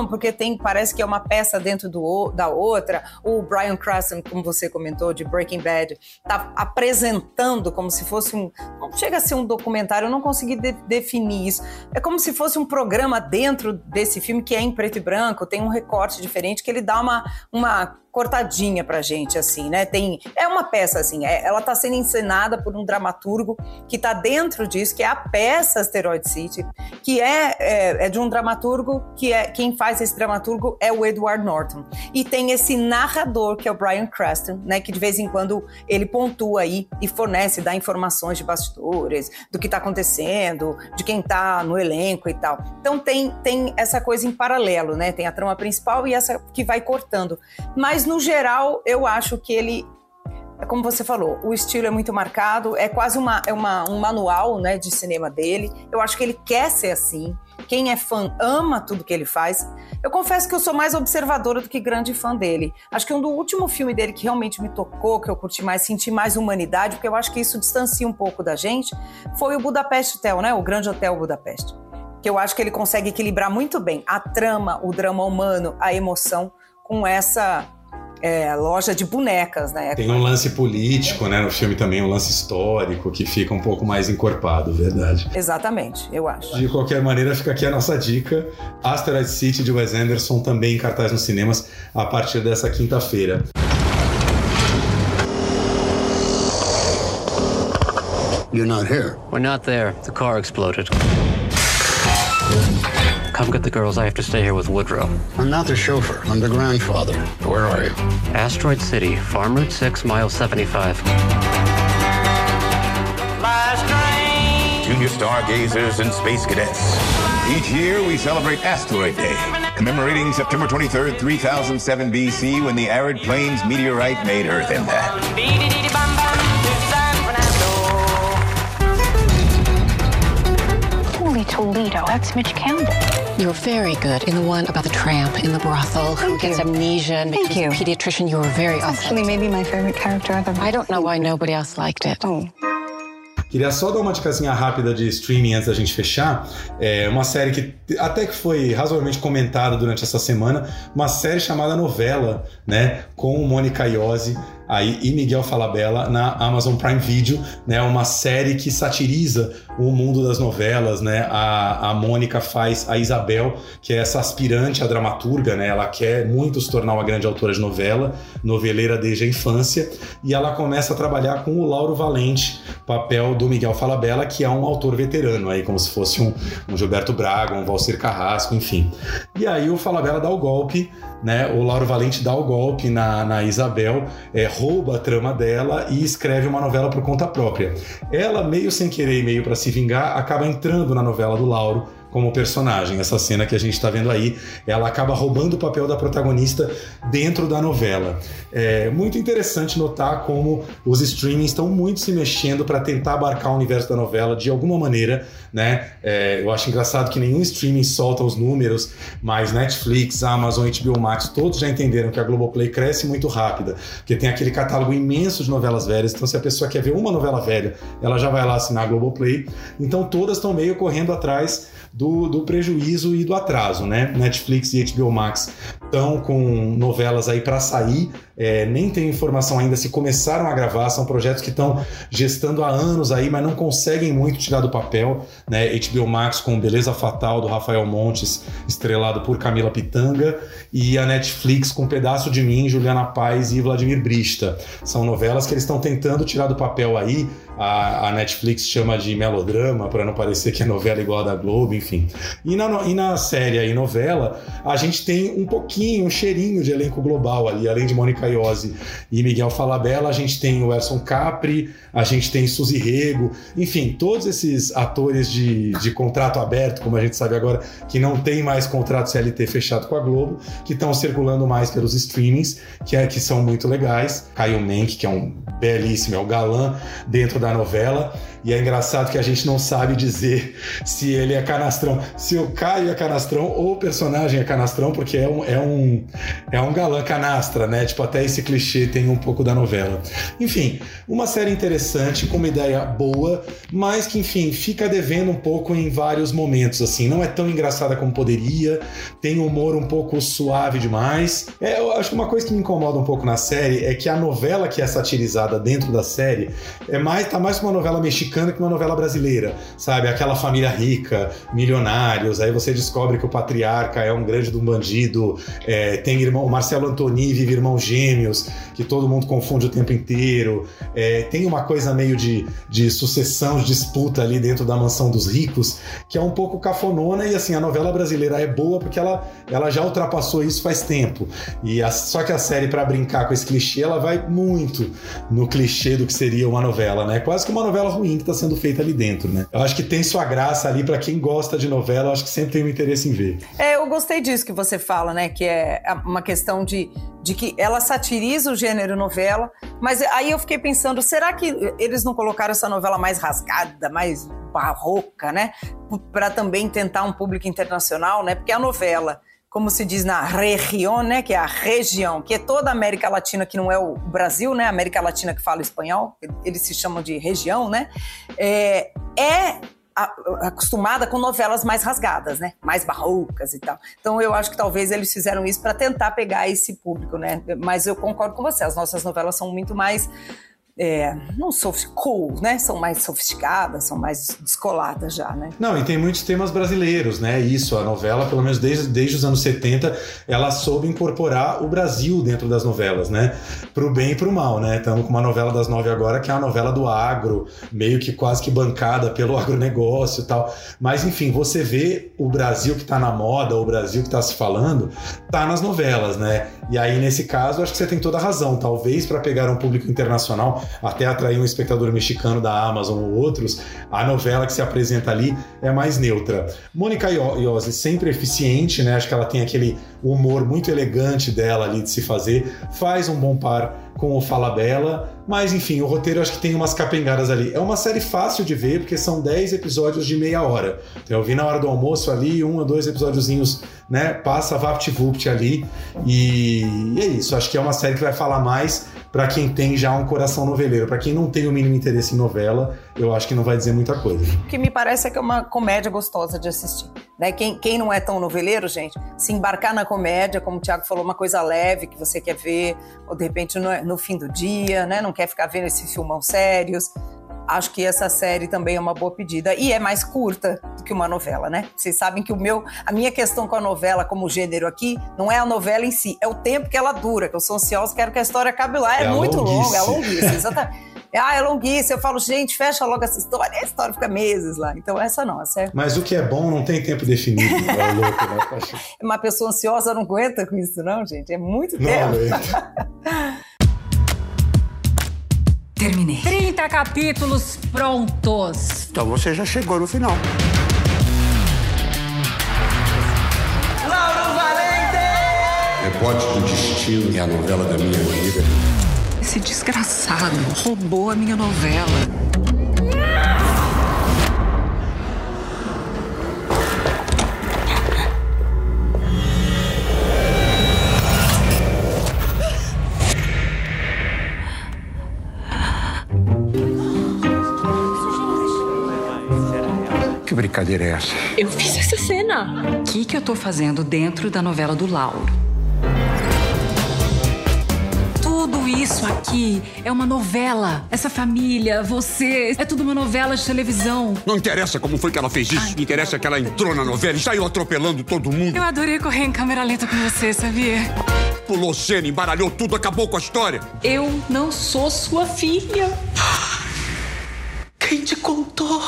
porque tem, parece que é uma peça dentro do, da outra. O Brian Cranston, como você comentou, de Breaking Bad, tá apresentando como se fosse um. Não chega a ser um documentário, eu não consegui de, definir isso. É como se fosse um programa dentro desse filme que é em preto e branco, tem um recorte diferente que ele dá uma, uma cortadinha pra gente, assim, né? Tem, é uma peça, assim, é, ela tá sendo encenada por um dramaturgo que tá dentro disso, que é a peça Asteroid City, que é, é, é, de um dramaturgo que é quem faz esse dramaturgo é o Edward Norton. E tem esse narrador, que é o Brian Cranston, né? Que de vez em quando ele pontua aí e fornece, dá informações de bastidores, do que tá acontecendo, de quem tá no elenco e tal. Então tem, tem essa coisa em paralelo, né? Tem a trama principal e essa que vai cortando. Mas no geral, eu acho que ele é como você falou, o estilo é muito marcado, é quase uma, é uma, um manual né, de cinema dele. Eu acho que ele quer ser assim. Quem é fã ama tudo que ele faz. Eu confesso que eu sou mais observadora do que grande fã dele. Acho que um do último filme dele que realmente me tocou, que eu curti mais, senti mais humanidade, porque eu acho que isso distancia um pouco da gente, foi o Budapest Hotel, né? O Grande Hotel Budapeste. Que eu acho que ele consegue equilibrar muito bem a trama, o drama humano, a emoção com essa é, loja de bonecas, né? Tem um lance político, né? No filme também, um lance histórico que fica um pouco mais encorpado, verdade. Exatamente, eu acho. De qualquer maneira, fica aqui a nossa dica. Asteroid City de Wes Anderson, também em cartaz nos cinemas a partir dessa quinta-feira. You're not here. We're not there. The car exploded. Come get the girls. I have to stay here with Woodrow. I'm not the chauffeur. I'm the grandfather. Where are you? Asteroid City, Farm Route 6, mile 75. Junior stargazers and space cadets. Each year we celebrate Asteroid Day, commemorating September 23rd, 3007 BC, when the arid plains meteorite made Earth impact. Holy Toledo. That's Mitch Campbell. You're very good in the one about the tramp in the brothel who gets amnesia and becomes Thank you. a pediatrician. You were very That's actually maybe my favorite character ever. I don't know why nobody else liked it. Oh. Queria só dar uma dicasinha rápida de streaming antes da gente fechar. É uma série que até que foi razoavelmente comentada durante essa semana, uma série chamada Novela, né? Com Mônica Iose aí, e Miguel Falabella na Amazon Prime Video, né? Uma série que satiriza o mundo das novelas, né? A, a Mônica faz a Isabel, que é essa aspirante a dramaturga, né? Ela quer muito se tornar uma grande autora de novela, noveleira desde a infância, e ela começa a trabalhar com o Lauro Valente, papel do Miguel Falabella, que é um autor veterano, aí como se fosse um, um Gilberto Braga, um Valcir Carrasco, enfim. E aí o Falabella dá o golpe né? O Lauro Valente dá o golpe na, na Isabel, é, rouba a trama dela e escreve uma novela por conta própria. Ela, meio sem querer e meio para se vingar, acaba entrando na novela do Lauro como personagem. Essa cena que a gente está vendo aí, ela acaba roubando o papel da protagonista dentro da novela. É muito interessante notar como os streamings estão muito se mexendo para tentar abarcar o universo da novela de alguma maneira, né? É, eu acho engraçado que nenhum streaming solta os números, mas Netflix, Amazon, HBO Max, todos já entenderam que a Globoplay cresce muito rápida, porque tem aquele catálogo imenso de novelas velhas. Então, se a pessoa quer ver uma novela velha, ela já vai lá assinar a Globoplay. Então, todas estão meio correndo atrás do, do prejuízo e do atraso, né? Netflix e HBO Max estão com novelas aí para sair, é, nem tem informação ainda se começaram a gravar, são projetos que estão gestando há anos aí, mas não conseguem muito tirar do papel, né? HBO Max com Beleza Fatal do Rafael Montes, estrelado por Camila Pitanga, e a Netflix com Pedaço de Mim, Juliana Paz e Vladimir Brista. São novelas que eles estão tentando tirar do papel aí, a, a Netflix chama de melodrama, para não parecer que é novela igual a da Globo, enfim. E na, e na série e novela, a gente tem um pouquinho, um cheirinho de elenco global ali, além de Mônica Iose e Miguel Falabella, a gente tem o Erson Capri, a gente tem Suzy Rego, enfim, todos esses atores de, de contrato aberto, como a gente sabe agora, que não tem mais contrato CLT fechado com a Globo, que estão circulando mais pelos streamings, que, é, que são muito legais. Caio Menck, que é um belíssimo, é o galã dentro da novela. E é engraçado que a gente não sabe dizer se ele é canastrão, se o Caio é canastrão ou o personagem é canastrão, porque é um, é um, é um galã canastra, né? Tipo, até esse clichê tem um pouco da novela. Enfim, uma série interessante, com uma ideia boa, mas que, enfim, fica devendo um pouco em vários momentos, assim. Não é tão engraçada como poderia, tem um humor um pouco suave demais. É, eu acho que uma coisa que me incomoda um pouco na série é que a novela que é satirizada dentro da série é mais, tá mais uma novela mexicana mexicana que uma novela brasileira, sabe? Aquela família rica, milionários, aí você descobre que o patriarca é um grande de um bandido, é, tem irmão, Marcelo Antoni vive irmãos gêmeos, que todo mundo confunde o tempo inteiro, é, tem uma coisa meio de, de sucessão, de disputa ali dentro da mansão dos ricos, que é um pouco cafonona e assim, a novela brasileira é boa porque ela, ela já ultrapassou isso faz tempo. E a, só que a série, para brincar com esse clichê, ela vai muito no clichê do que seria uma novela, né? Quase que uma novela ruim está sendo feita ali dentro, né? Eu acho que tem sua graça ali para quem gosta de novela, eu acho que sempre tem um interesse em ver. É, eu gostei disso que você fala, né? Que é uma questão de, de que ela satiriza o gênero novela, mas aí eu fiquei pensando, será que eles não colocaram essa novela mais rasgada, mais barroca, né? Para também tentar um público internacional, né? Porque a novela como se diz na região, né, que é a região, que é toda a América Latina, que não é o Brasil, né, América Latina que fala espanhol, eles se chamam de região, né, é, é acostumada com novelas mais rasgadas, né? Mais barrocas e tal. Então eu acho que talvez eles fizeram isso para tentar pegar esse público, né? Mas eu concordo com você, as nossas novelas são muito mais é, não cool, né? São mais sofisticadas, são mais descoladas já, né? Não, e tem muitos temas brasileiros, né? Isso, a novela, pelo menos desde, desde os anos 70, ela soube incorporar o Brasil dentro das novelas, né? Pro bem e pro mal, né? Estamos com uma novela das nove agora, que é a novela do agro, meio que quase que bancada pelo agronegócio e tal. Mas, enfim, você vê o Brasil que tá na moda, o Brasil que tá se falando, tá nas novelas, né? E aí, nesse caso, acho que você tem toda a razão. Talvez para pegar um público internacional, até atrair um espectador mexicano da Amazon ou outros, a novela que se apresenta ali é mais neutra. Mônica Iose, sempre eficiente, né? Acho que ela tem aquele humor muito elegante dela ali de se fazer, faz um bom par com o Fala Bela, mas enfim, o roteiro acho que tem umas capengadas ali. É uma série fácil de ver, porque são 10 episódios de meia hora. Então eu vi na hora do almoço ali, um ou dois episódiozinhos, né? Passa VaptVupt ali. E é isso, acho que é uma série que vai falar mais para quem tem já um coração noveleiro. Para quem não tem o mínimo interesse em novela, eu acho que não vai dizer muita coisa. O que me parece é que é uma comédia gostosa de assistir. Né? Quem, quem não é tão noveleiro, gente, se embarcar na comédia, como o Thiago falou, uma coisa leve que você quer ver, ou de repente no, no fim do dia, né? Não quer ficar vendo esses filmão sérios acho que essa série também é uma boa pedida. E é mais curta do que uma novela, né? Vocês sabem que o meu, a minha questão com a novela como gênero aqui não é a novela em si, é o tempo que ela dura, que eu sou ansiosa, quero que a história acabe lá. É, é muito longa, é longuíssima, exatamente. Ah, é longuíssima. Eu falo, gente, fecha logo essa história. A história fica meses lá. Então, essa não, essa é... Mas o que é bom não tem tempo definido. é louco, né? Uma pessoa ansiosa não aguenta com isso, não, gente. É muito não tempo. Terminei. 30 capítulos prontos. Então você já chegou no final. Lauro Valente! É Rebote do Destino é a novela da minha vida. Esse desgraçado roubou a minha novela. Brincadeira é essa? Eu fiz essa cena. O que, que eu tô fazendo dentro da novela do Lauro? Tudo isso aqui é uma novela. Essa família, você, é tudo uma novela de televisão. Não interessa como foi que ela fez isso. Interessa que ela entrou na novela e saiu atropelando todo mundo. Eu adorei correr em câmera lenta com você, sabia? Pulou cena, embaralhou tudo, acabou com a história. Eu não sou sua filha. Quem te contou?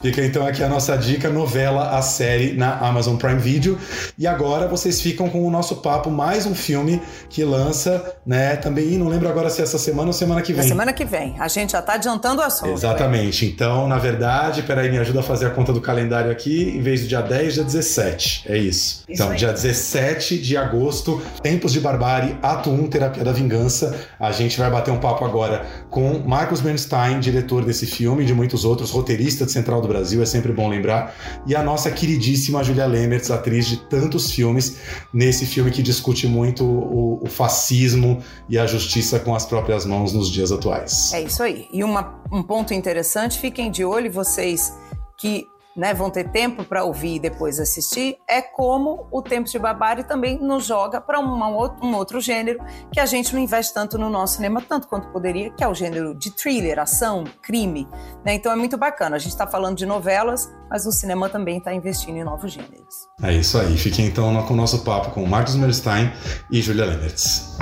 Fica então aqui a nossa dica, novela, a série na Amazon Prime Video. E agora vocês ficam com o nosso papo, mais um filme que lança, né? Também, não lembro agora se é essa semana ou semana que vem. Na semana que vem. A gente já tá adiantando o assunto. Exatamente. Então, na verdade, peraí, me ajuda a fazer a conta do calendário aqui. Em vez do dia 10, dia 17. É isso. Isso então, aí. dia 17 de agosto, Tempos de Barbárie, Ato 1, Terapia da Vingança. A gente vai bater um papo agora com Marcos Bernstein, diretor desse filme e de muitos outros, roteirista de Central do Brasil, é sempre bom lembrar. E a nossa queridíssima Julia Lemertz, atriz de tantos filmes, nesse filme que discute muito o, o fascismo e a justiça com as próprias mãos nos dias atuais. É isso aí. E uma- um ponto interessante, fiquem de olho, vocês que né, vão ter tempo para ouvir e depois assistir, é como o Tempo de Barbárie também nos joga para um outro gênero que a gente não investe tanto no nosso cinema, tanto quanto poderia, que é o gênero de thriller, ação, crime. né? Então é muito bacana. A gente está falando de novelas, mas o cinema também está investindo em novos gêneros. É isso aí. Fiquem então com o nosso papo com Marcos Bernstein e Julia Lemertz.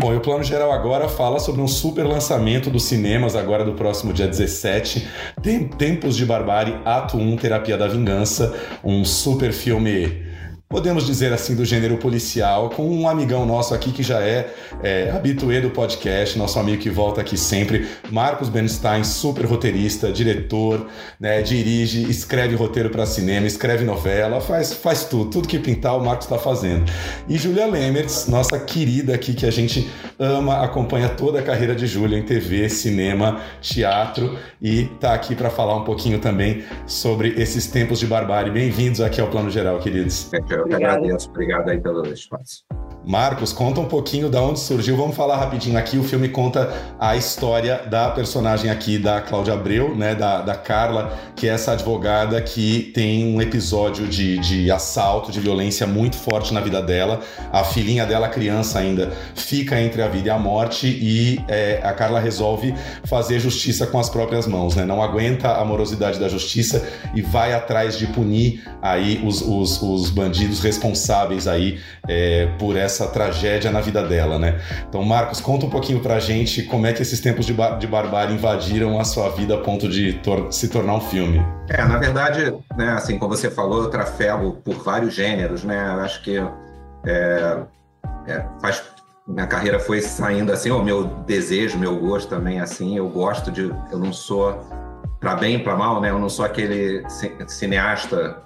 Bom, e o plano geral agora fala sobre um super lançamento dos cinemas, agora do próximo dia 17, Tem- Tempos de Barbárie, Ato 1, Terapia da Vingança, um super filme, podemos dizer assim, do gênero policial, com um amigão nosso aqui que já é, é habituê do podcast, nosso amigo que volta aqui sempre, Marcos Bernstein, super roteirista, diretor, né, dirige, escreve roteiro para cinema, escreve novela, faz, faz tudo, tudo que pintar o Marcos está fazendo. E Julia Lemertz, nossa querida aqui que a gente ama, acompanha toda a carreira de Júlia em TV, cinema, teatro e tá aqui para falar um pouquinho também sobre esses tempos de barbárie. Bem-vindos aqui ao Plano Geral, queridos. Eu que agradeço. Obrigado aí pelo espaço. Marcos, conta um pouquinho da onde surgiu. Vamos falar rapidinho aqui. O filme conta a história da personagem aqui da Cláudia Abreu, né? Da, da Carla, que é essa advogada que tem um episódio de, de assalto, de violência muito forte na vida dela. A filhinha dela, criança ainda, fica entre a vida e a morte e é, a Carla resolve fazer justiça com as próprias mãos, né? Não aguenta a morosidade da justiça e vai atrás de punir aí os, os, os bandidos responsáveis aí é, por essa tragédia na vida dela, né? Então, Marcos, conta um pouquinho pra gente como é que esses tempos de, bar de barbárie invadiram a sua vida a ponto de tor se tornar um filme. É, na verdade, né, assim como você falou, eu trafego por vários gêneros, né? Acho que é, é, faz minha carreira foi saindo assim, o meu desejo, meu gosto também assim. Eu gosto de, eu não sou para bem para mal, né? Eu não sou aquele ci- cineasta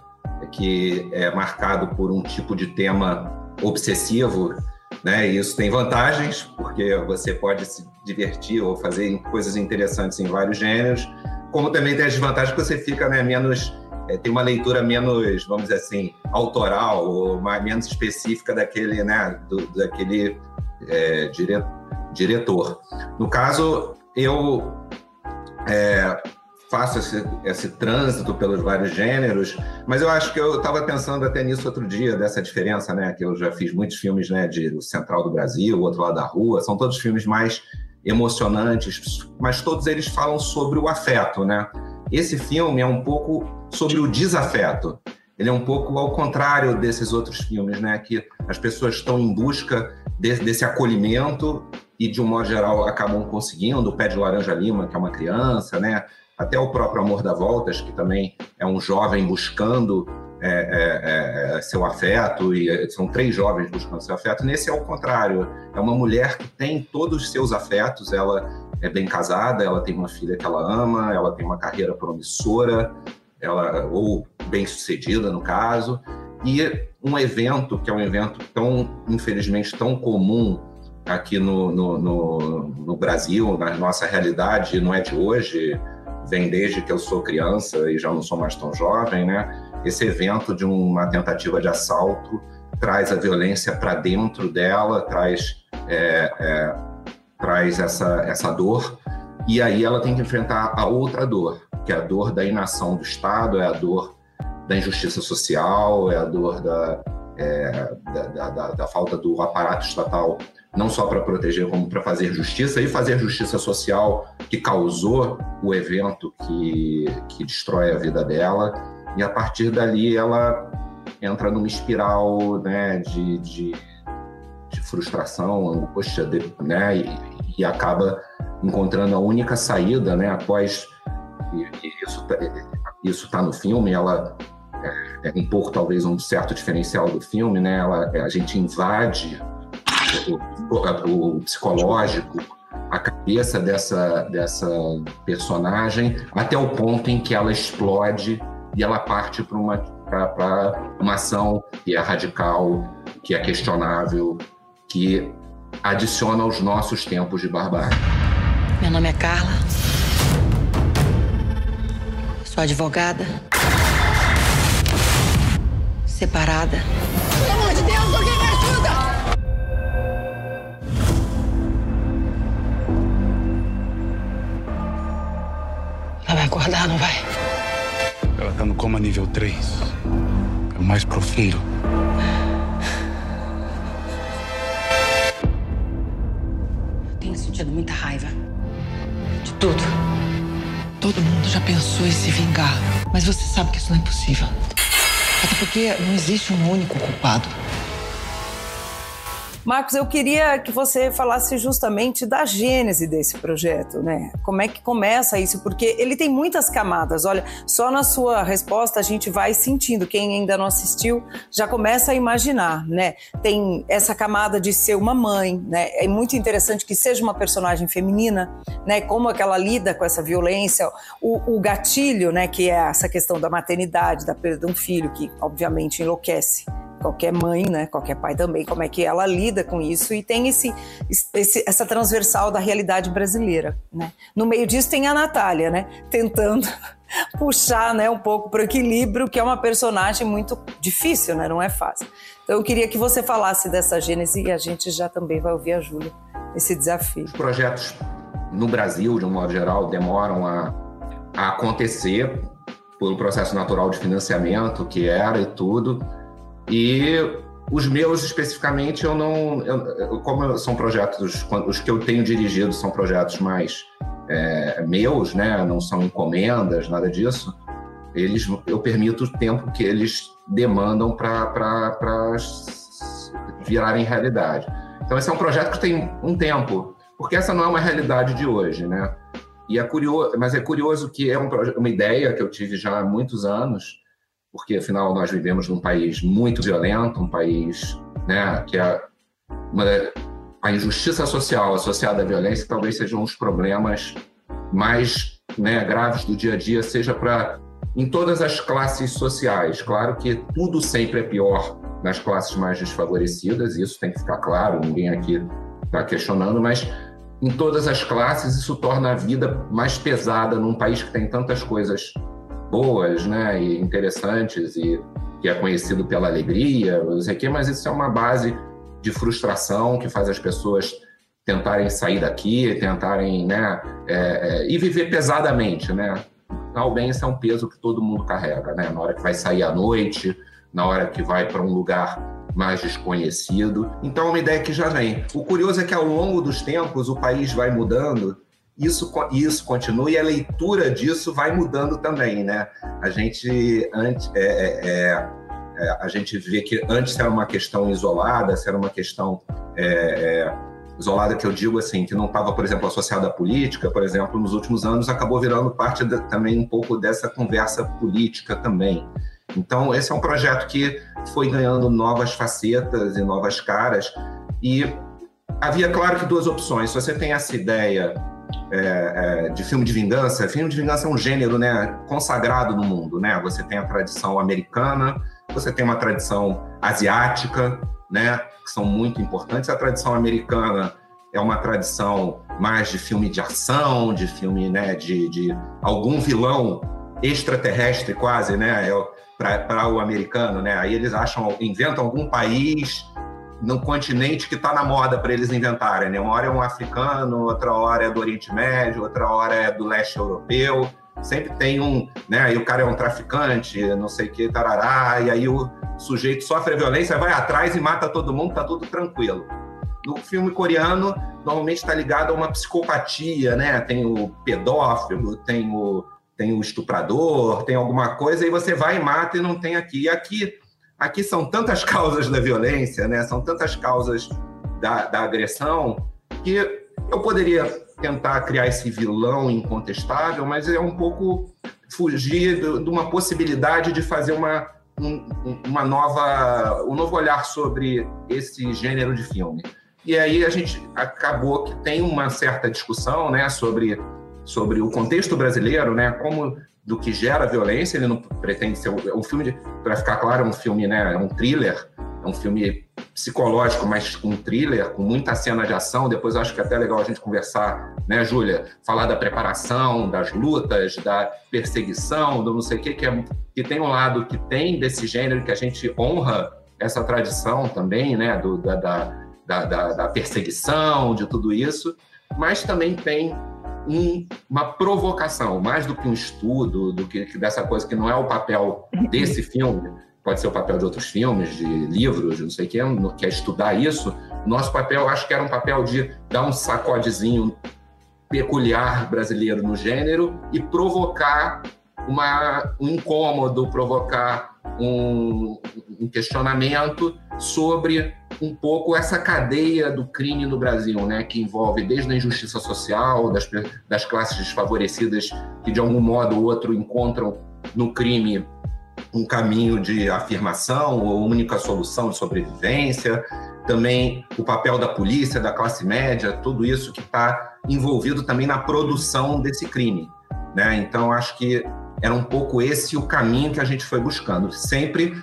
que é marcado por um tipo de tema obsessivo, né? E isso tem vantagens, porque você pode se divertir ou fazer coisas interessantes em vários gêneros, como também tem as desvantagens que você fica né, menos. é, tem uma leitura menos, vamos dizer assim, autoral ou mais, menos específica daquele, né, do, daquele é, dire, diretor. No caso, eu é, faço esse, esse trânsito pelos vários gêneros, mas eu acho que eu estava pensando até nisso outro dia, dessa diferença, né? Que eu já fiz muitos filmes né, de Central do Brasil, o Outro Lado da Rua, são todos filmes mais emocionantes, mas todos eles falam sobre o afeto, né? Esse filme é um pouco sobre o desafeto. Ele é um pouco ao contrário desses outros filmes, né? Que as pessoas estão em busca de- desse acolhimento e, de um modo geral, acabam conseguindo. O Pé de Laranja Lima, que é uma criança, né? Até o próprio Amor da Voltas, que também é um jovem buscando é, é, é, seu afeto, e é, são três jovens buscando seu afeto. Nesse é o contrário, é uma mulher que tem todos os seus afetos, ela é bem casada, ela tem uma filha que ela ama, ela tem uma carreira promissora, ela ou bem sucedida no caso, e um evento que é um evento tão infelizmente tão comum aqui no, no, no, no Brasil, na nossa realidade, não é de hoje, vem desde que eu sou criança e já não sou mais tão jovem, né? Esse evento de uma tentativa de assalto traz a violência para dentro dela, traz é, é, traz essa, essa dor, e aí ela tem que enfrentar a outra dor, que é a dor da inação do Estado, é a dor da injustiça social, é a dor da, é, da, da, da, falta do aparato estatal, não só para proteger, como para fazer justiça, e fazer justiça social que causou o evento que, que destrói a vida dela, e a partir dali ela entra numa espiral né, de, de de frustração, angústia, de, né? E, e, acaba encontrando a única saída, né? Após e, e isso tá, isso está no filme, ela é, é, um pouco talvez um certo diferencial do filme, né? Ela, a gente invade o, o psicológico, a cabeça dessa, dessa personagem até o ponto em que ela explode e ela parte para uma, uma ação que é radical, que é questionável, que adiciona aos nossos tempos de barbárie. Meu nome é Carla. Sou advogada. Separada. Pelo amor de Deus, alguém me ajuda! Ela vai acordar, não vai? Ela tá no coma nível 3. É o mais profundo. sentindo muita raiva. De tudo. Todo mundo já pensou em se vingar. Mas você sabe que isso não é possível. Até porque não existe um único culpado. Marcos, eu queria que você falasse justamente da gênese desse projeto, né? Como é que começa isso? Porque ele tem muitas camadas. Olha, só na sua resposta a gente vai sentindo. Quem ainda não assistiu já começa a imaginar, né? Tem essa camada de ser uma mãe, né? É muito interessante que seja uma personagem feminina, né? Como é que ela lida com essa violência, o, o gatilho, né? Que é essa questão da maternidade, da perda de um filho, que obviamente enlouquece qualquer mãe, né, qualquer pai também, como é que ela lida com isso e tem esse, esse, essa transversal da realidade brasileira, né? No meio disso tem a Natália, né, tentando puxar, né, um pouco para o equilíbrio, que é uma personagem muito difícil, né, não é fácil. Então eu queria que você falasse dessa gênese e a gente já também vai ouvir a Júlia esse desafio. Os projetos no Brasil, de um modo geral, demoram a, a acontecer pelo processo natural de financiamento que era e tudo. E os meus especificamente eu não, eu, como são projetos, os que eu tenho dirigido são projetos mais é, meus, né? Não são encomendas, nada disso. Eles, eu permito o tempo que eles demandam para virarem realidade. Então esse é um projeto que tem um tempo, porque essa não é uma realidade de hoje, né? E é curioso, mas é curioso que é um, uma ideia que eu tive já há muitos anos porque afinal nós vivemos num país muito violento, um país né, que é uma, a injustiça social associada à violência talvez sejam os problemas mais né, graves do dia a dia, seja para em todas as classes sociais. Claro que tudo sempre é pior nas classes mais desfavorecidas, isso tem que ficar claro, ninguém aqui está questionando, mas em todas as classes isso torna a vida mais pesada num país que tem tantas coisas boas, né, e interessantes e que é conhecido pela alegria, não sei o quê, mas isso é uma base de frustração que faz as pessoas tentarem sair daqui, tentarem, né, é, é, e viver pesadamente, né. Ao bem, esse é um peso que todo mundo carrega, né, na hora que vai sair à noite, na hora que vai para um lugar mais desconhecido. Então, é uma ideia que já vem. O curioso é que ao longo dos tempos o país vai mudando isso, isso continua e a leitura disso vai mudando também, né? A gente antes é, é, é, é, a gente vê que antes era uma questão isolada, era uma questão é, é, isolada que eu digo assim, que não estava, por exemplo, associada à política, por exemplo, nos últimos anos acabou virando parte também um pouco dessa conversa política também. Então, esse é um projeto que foi ganhando novas facetas e novas caras e havia, claro que duas opções. Se você tem essa ideia é, é, de filme de vingança. Filme de vingança é um gênero né, consagrado no mundo. Né? Você tem a tradição americana, você tem uma tradição asiática, né, que são muito importantes. A tradição americana é uma tradição mais de filme de ação, de filme né, de, de algum vilão extraterrestre quase, né, é para o americano, né? Aí eles acham, inventam algum país no continente que está na moda para eles inventarem, né? Uma hora é um africano, outra hora é do Oriente Médio, outra hora é do leste europeu. Sempre tem um, né? Aí o cara é um traficante, não sei o que, tarará, e aí o sujeito sofre a violência, vai atrás e mata todo mundo, tá tudo tranquilo. No filme coreano, normalmente está ligado a uma psicopatia, né? Tem o pedófilo, tem o, tem o estuprador, tem alguma coisa, e você vai e mata e não tem aqui. E aqui, aqui são tantas causas da violência, né? São tantas causas da, da agressão que eu poderia tentar criar esse vilão incontestável, mas é um pouco fugir de uma possibilidade de fazer uma, um, uma nova, um novo olhar sobre esse gênero de filme. E aí a gente acabou que tem uma certa discussão, né, sobre sobre o contexto brasileiro, né, como do que gera violência. Ele não pretende ser um, um filme para ficar claro, é um filme, né, é um thriller, é um filme psicológico, mas com um thriller, com muita cena de ação. Depois acho que é até legal a gente conversar, né, Júlia? Falar da preparação, das lutas, da perseguição, do não sei o que, que, é, que tem um lado que tem desse gênero que a gente honra essa tradição também, né, do, da da, da, da perseguição, de tudo isso, mas também tem um, uma provocação, mais do que um estudo, do que, que, dessa coisa que não é o papel desse filme, pode ser o papel de outros filmes, de livros, de não sei o que, que é estudar isso. Nosso papel, acho que era um papel de dar um sacodezinho peculiar brasileiro no gênero e provocar uma, um incômodo, provocar um, um questionamento sobre um pouco essa cadeia do crime no Brasil, né, que envolve desde a injustiça social, das, das classes desfavorecidas que de algum modo ou outro encontram no crime um caminho de afirmação ou única solução de sobrevivência, também o papel da polícia, da classe média, tudo isso que está envolvido também na produção desse crime. Né? Então, acho que era um pouco esse o caminho que a gente foi buscando, sempre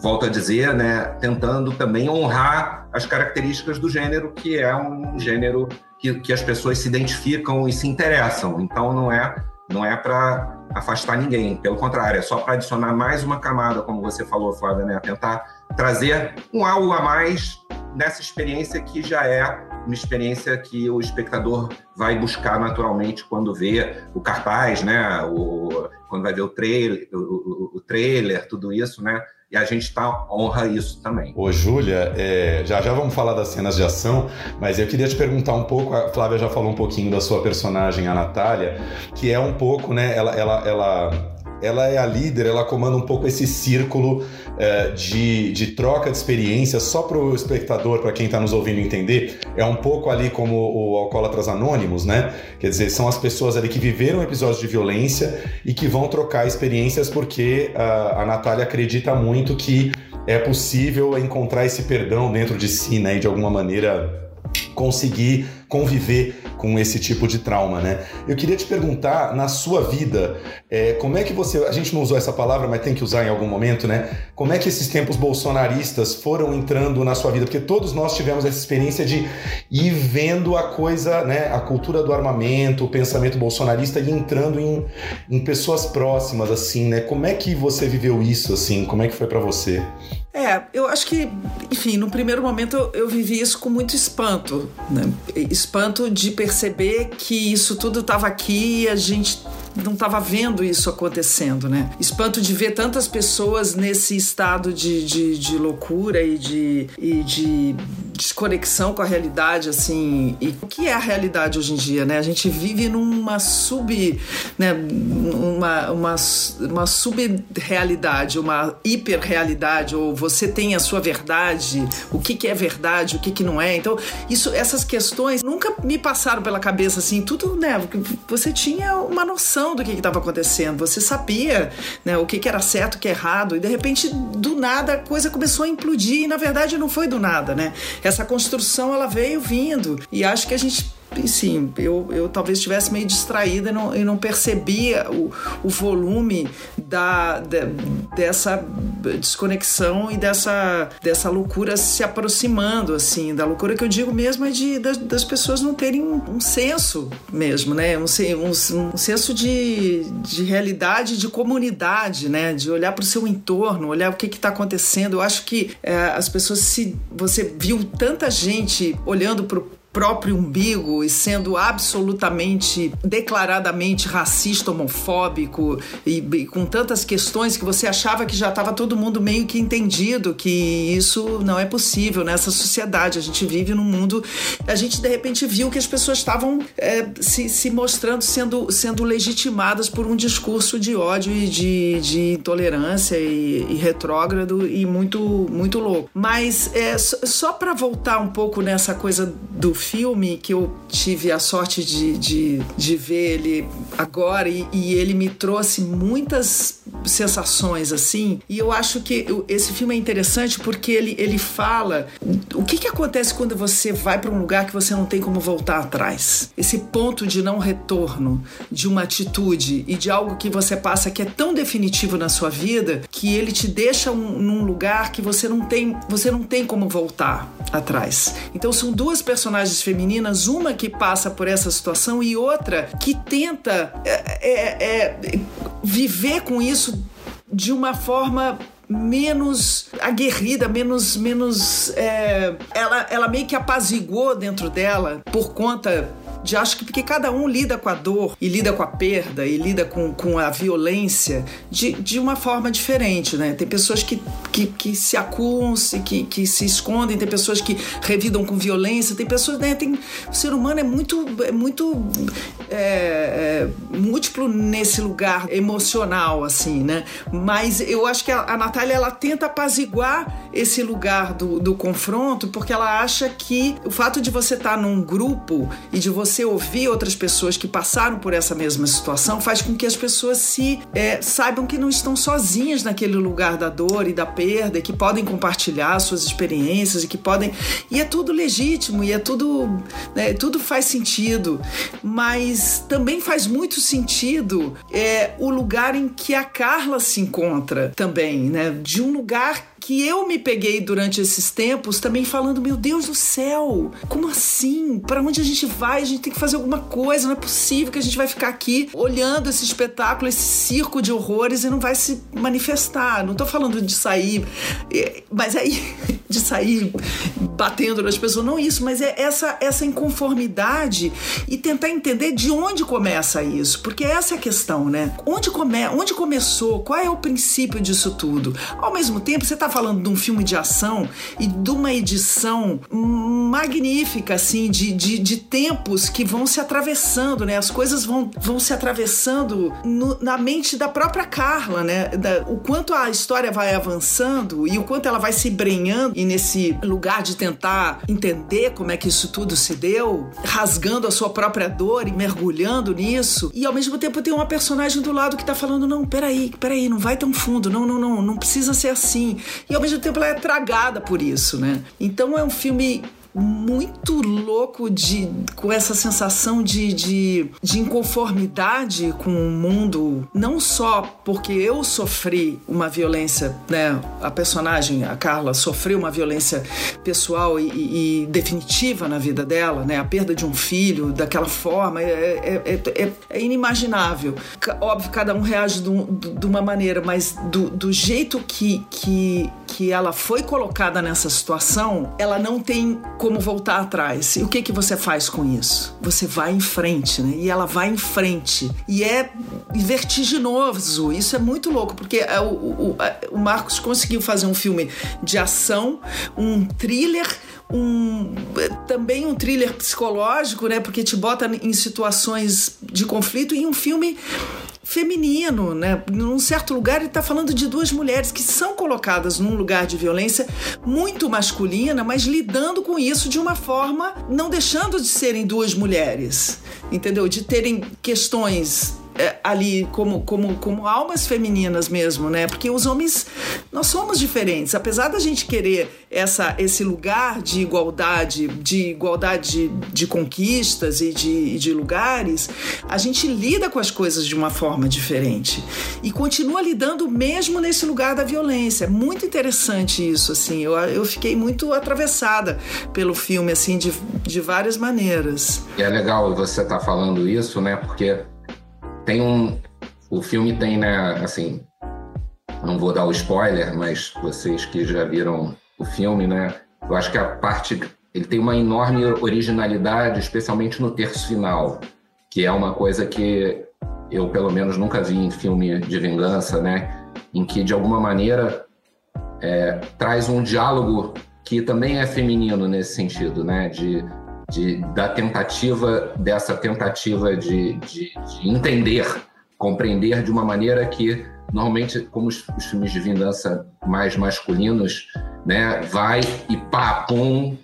volto a dizer, né, tentando também honrar as características do gênero, que é um gênero que, que as pessoas se identificam e se interessam. Então não é não é para afastar ninguém, pelo contrário, é só para adicionar mais uma camada, como você falou, Flávia, né, tentar trazer um algo a mais nessa experiência que já é uma experiência que o espectador vai buscar naturalmente quando vê o cartaz, né, o, quando vai ver o trailer, o, o, o trailer, tudo isso, né, e a gente tá, honra isso também. Ô, Júlia, é, já já vamos falar das cenas de ação, mas eu queria te perguntar um pouco, a Flávia já falou um pouquinho da sua personagem, a Natália, que é um pouco, né, ela, ela, ela ela é a líder, ela comanda um pouco esse círculo uh, de, de troca de experiências, só para o espectador, para quem está nos ouvindo entender, é um pouco ali como o Alcoólatras Anônimos, né? Quer dizer, são as pessoas ali que viveram episódios de violência e que vão trocar experiências porque uh, a Natália acredita muito que é possível encontrar esse perdão dentro de si, né? E de alguma maneira conseguir conviver com esse tipo de trauma, né? Eu queria te perguntar, na sua vida, é, como é que você. A gente não usou essa palavra, mas tem que usar em algum momento, né? Como é que esses tempos bolsonaristas foram entrando na sua vida? Porque todos nós tivemos essa experiência de ir vendo a coisa, né? A cultura do armamento, o pensamento bolsonarista e entrando em, em pessoas próximas, assim, né? Como é que você viveu isso, assim? Como é que foi para você? É, eu acho que, enfim, no primeiro momento eu, eu vivi isso com muito espanto, né? Espanto de perceber que isso tudo estava aqui e a gente não estava vendo isso acontecendo, né? Espanto de ver tantas pessoas nesse estado de, de, de loucura e de, e de desconexão com a realidade, assim. E o que é a realidade hoje em dia, né? A gente vive numa sub, né? Uma, uma, uma sub-realidade, uma hiper-realidade, ou você tem a sua verdade, o que, que é verdade, o que, que não é. Então, isso, essas questões nunca me passaram pela cabeça, assim, tudo, né? Você tinha uma noção noção do que estava acontecendo, você sabia né, o que, que era certo, o que errado, e de repente, do nada, a coisa começou a implodir, e na verdade não foi do nada, né? Essa construção ela veio vindo, e acho que a gente sim, eu, eu talvez estivesse meio distraída e não, não percebia o, o volume da, de, dessa desconexão e dessa, dessa loucura se aproximando, assim, da loucura que eu digo mesmo é de, das, das pessoas não terem um, um senso mesmo, né? Um, um, um senso de, de realidade, de comunidade, né? De olhar para o seu entorno, olhar o que está acontecendo. Eu acho que é, as pessoas se. Você viu tanta gente olhando para o próprio umbigo e sendo absolutamente, declaradamente racista, homofóbico e, e, com tantas questões que você achava que já estava todo mundo meio que entendido que isso não é possível nessa sociedade. A gente vive num mundo. A gente de repente viu que as pessoas estavam é, se, se mostrando sendo, sendo legitimadas por um discurso de ódio e de, de intolerância e, e retrógrado e muito, muito louco. Mas é, só para voltar um pouco nessa coisa do filme que eu tive a sorte de, de, de ver ele agora e, e, ele me trouxe muitas sensações assim. E eu acho que esse filme é interessante porque ele, ele fala o que, que acontece quando você vai para um lugar que você não tem como voltar atrás. Esse ponto de não retorno, de uma atitude e de algo que você passa que é tão definitivo na sua vida que ele te deixa um, num lugar que você não tem você não tem como voltar atrás. Então são duas personagens personagens femininas, uma que passa por essa situação e outra que tenta é, é, é, viver com isso de uma forma menos aguerrida, menos menos é, ela ela meio que apaziguou dentro dela por conta de acho que porque cada um lida com a dor e lida com a perda e lida com, com a violência de, de uma forma diferente, né? Tem pessoas que, que, que se acuam, que, que se escondem, tem pessoas que revidam com violência, tem pessoas, né? Tem, o ser humano é muito, é muito é, é, múltiplo nesse lugar emocional, assim, né? Mas eu acho que a, a Natália, ela tenta apaziguar esse lugar do, do confronto porque ela acha que o fato de você estar num grupo e de você você ouvir outras pessoas que passaram por essa mesma situação faz com que as pessoas se é, saibam que não estão sozinhas naquele lugar da dor e da perda, e que podem compartilhar suas experiências e que podem. E é tudo legítimo e é tudo. Né, tudo faz sentido. Mas também faz muito sentido é, o lugar em que a Carla se encontra também, né? De um lugar que eu me peguei durante esses tempos também falando: meu Deus do céu, como assim? Para onde a gente vai? A gente tem que fazer alguma coisa. Não é possível que a gente vai ficar aqui olhando esse espetáculo, esse circo de horrores e não vai se manifestar. Não tô falando de sair, é, mas aí de sair batendo nas pessoas, não isso, mas é essa essa inconformidade e tentar entender de onde começa isso, porque essa é a questão, né? Onde come, onde começou? Qual é o princípio disso tudo? Ao mesmo tempo, você tá de um filme de ação e de uma edição magnífica, assim, de, de, de tempos que vão se atravessando, né? As coisas vão, vão se atravessando no, na mente da própria Carla, né? Da, o quanto a história vai avançando e o quanto ela vai se embrenhando e nesse lugar de tentar entender como é que isso tudo se deu, rasgando a sua própria dor e mergulhando nisso. E ao mesmo tempo tem uma personagem do lado que tá falando: não, peraí, peraí, não vai tão fundo, não, não, não, não precisa ser assim e ao mesmo tempo ela é tragada por isso, né? Então é um filme muito louco de, com essa sensação de, de, de, inconformidade com o mundo, não só porque eu sofri uma violência, né? A personagem, a Carla, sofreu uma violência pessoal e, e, definitiva na vida dela, né? A perda de um filho daquela forma é, é, é, é, é inimaginável. Óbvio, cada um reage de, de uma maneira, mas do, do jeito que, que, que ela foi colocada nessa situação, ela não tem como voltar atrás. E o que que você faz com isso? Você vai em frente, né? E ela vai em frente. E é vertiginoso. Isso é muito louco, porque é, o, o, o Marcos conseguiu fazer um filme de ação, um thriller um também um thriller psicológico, né? Porque te bota em situações de conflito e um filme feminino, né? Num certo lugar ele está falando de duas mulheres que são colocadas num lugar de violência muito masculina, mas lidando com isso de uma forma não deixando de serem duas mulheres, entendeu? De terem questões ali como, como, como almas femininas mesmo, né? Porque os homens, nós somos diferentes. Apesar da gente querer essa, esse lugar de igualdade, de igualdade de, de conquistas e de, de lugares, a gente lida com as coisas de uma forma diferente. E continua lidando mesmo nesse lugar da violência. É muito interessante isso, assim. Eu, eu fiquei muito atravessada pelo filme, assim, de, de várias maneiras. E é legal você estar tá falando isso, né? Porque tem um. O filme tem, né, assim. Não vou dar o spoiler, mas vocês que já viram o filme, né? Eu acho que a parte. Ele tem uma enorme originalidade, especialmente no terço final, que é uma coisa que eu, pelo menos, nunca vi em filme de vingança, né? Em que, de alguma maneira, é, traz um diálogo que também é feminino nesse sentido, né? De, de, da tentativa, dessa tentativa de, de, de entender, compreender de uma maneira que normalmente, como os, os, filmes de vingança mais masculinos, né, vai e pá, pum,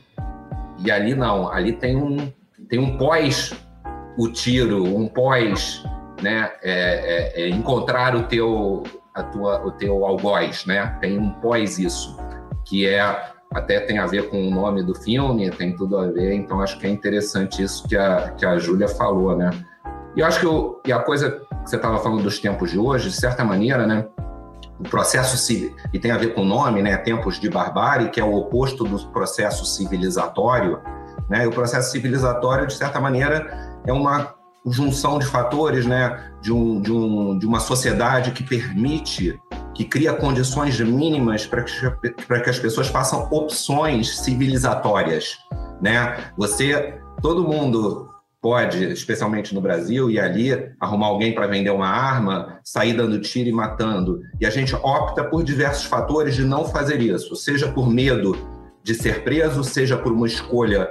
e ali não, ali tem um, tem um pós o tiro, um pós, né, é, é, é encontrar o teu, a tua, o teu algoz, né, tem um pós isso, que é até tem a ver com o nome do filme, tem tudo a ver, então acho que é interessante isso que a, que a Júlia falou, né. E eu acho que o, e a coisa que você estava falando dos tempos de hoje, de certa maneira, né, o processo civil, e tem a ver com o nome, né, tempos de barbárie, que é o oposto do processo civilizatório, né, e o processo civilizatório, de certa maneira, é uma junção de fatores, né, de, um, de, um, de uma sociedade que permite, que cria condições mínimas para que, para que as pessoas façam opções civilizatórias, né? Você, todo mundo pode, especialmente no Brasil, e ali arrumar alguém para vender uma arma, sair dando tiro e matando. E a gente opta por diversos fatores de não fazer isso, seja por medo de ser preso, seja por uma escolha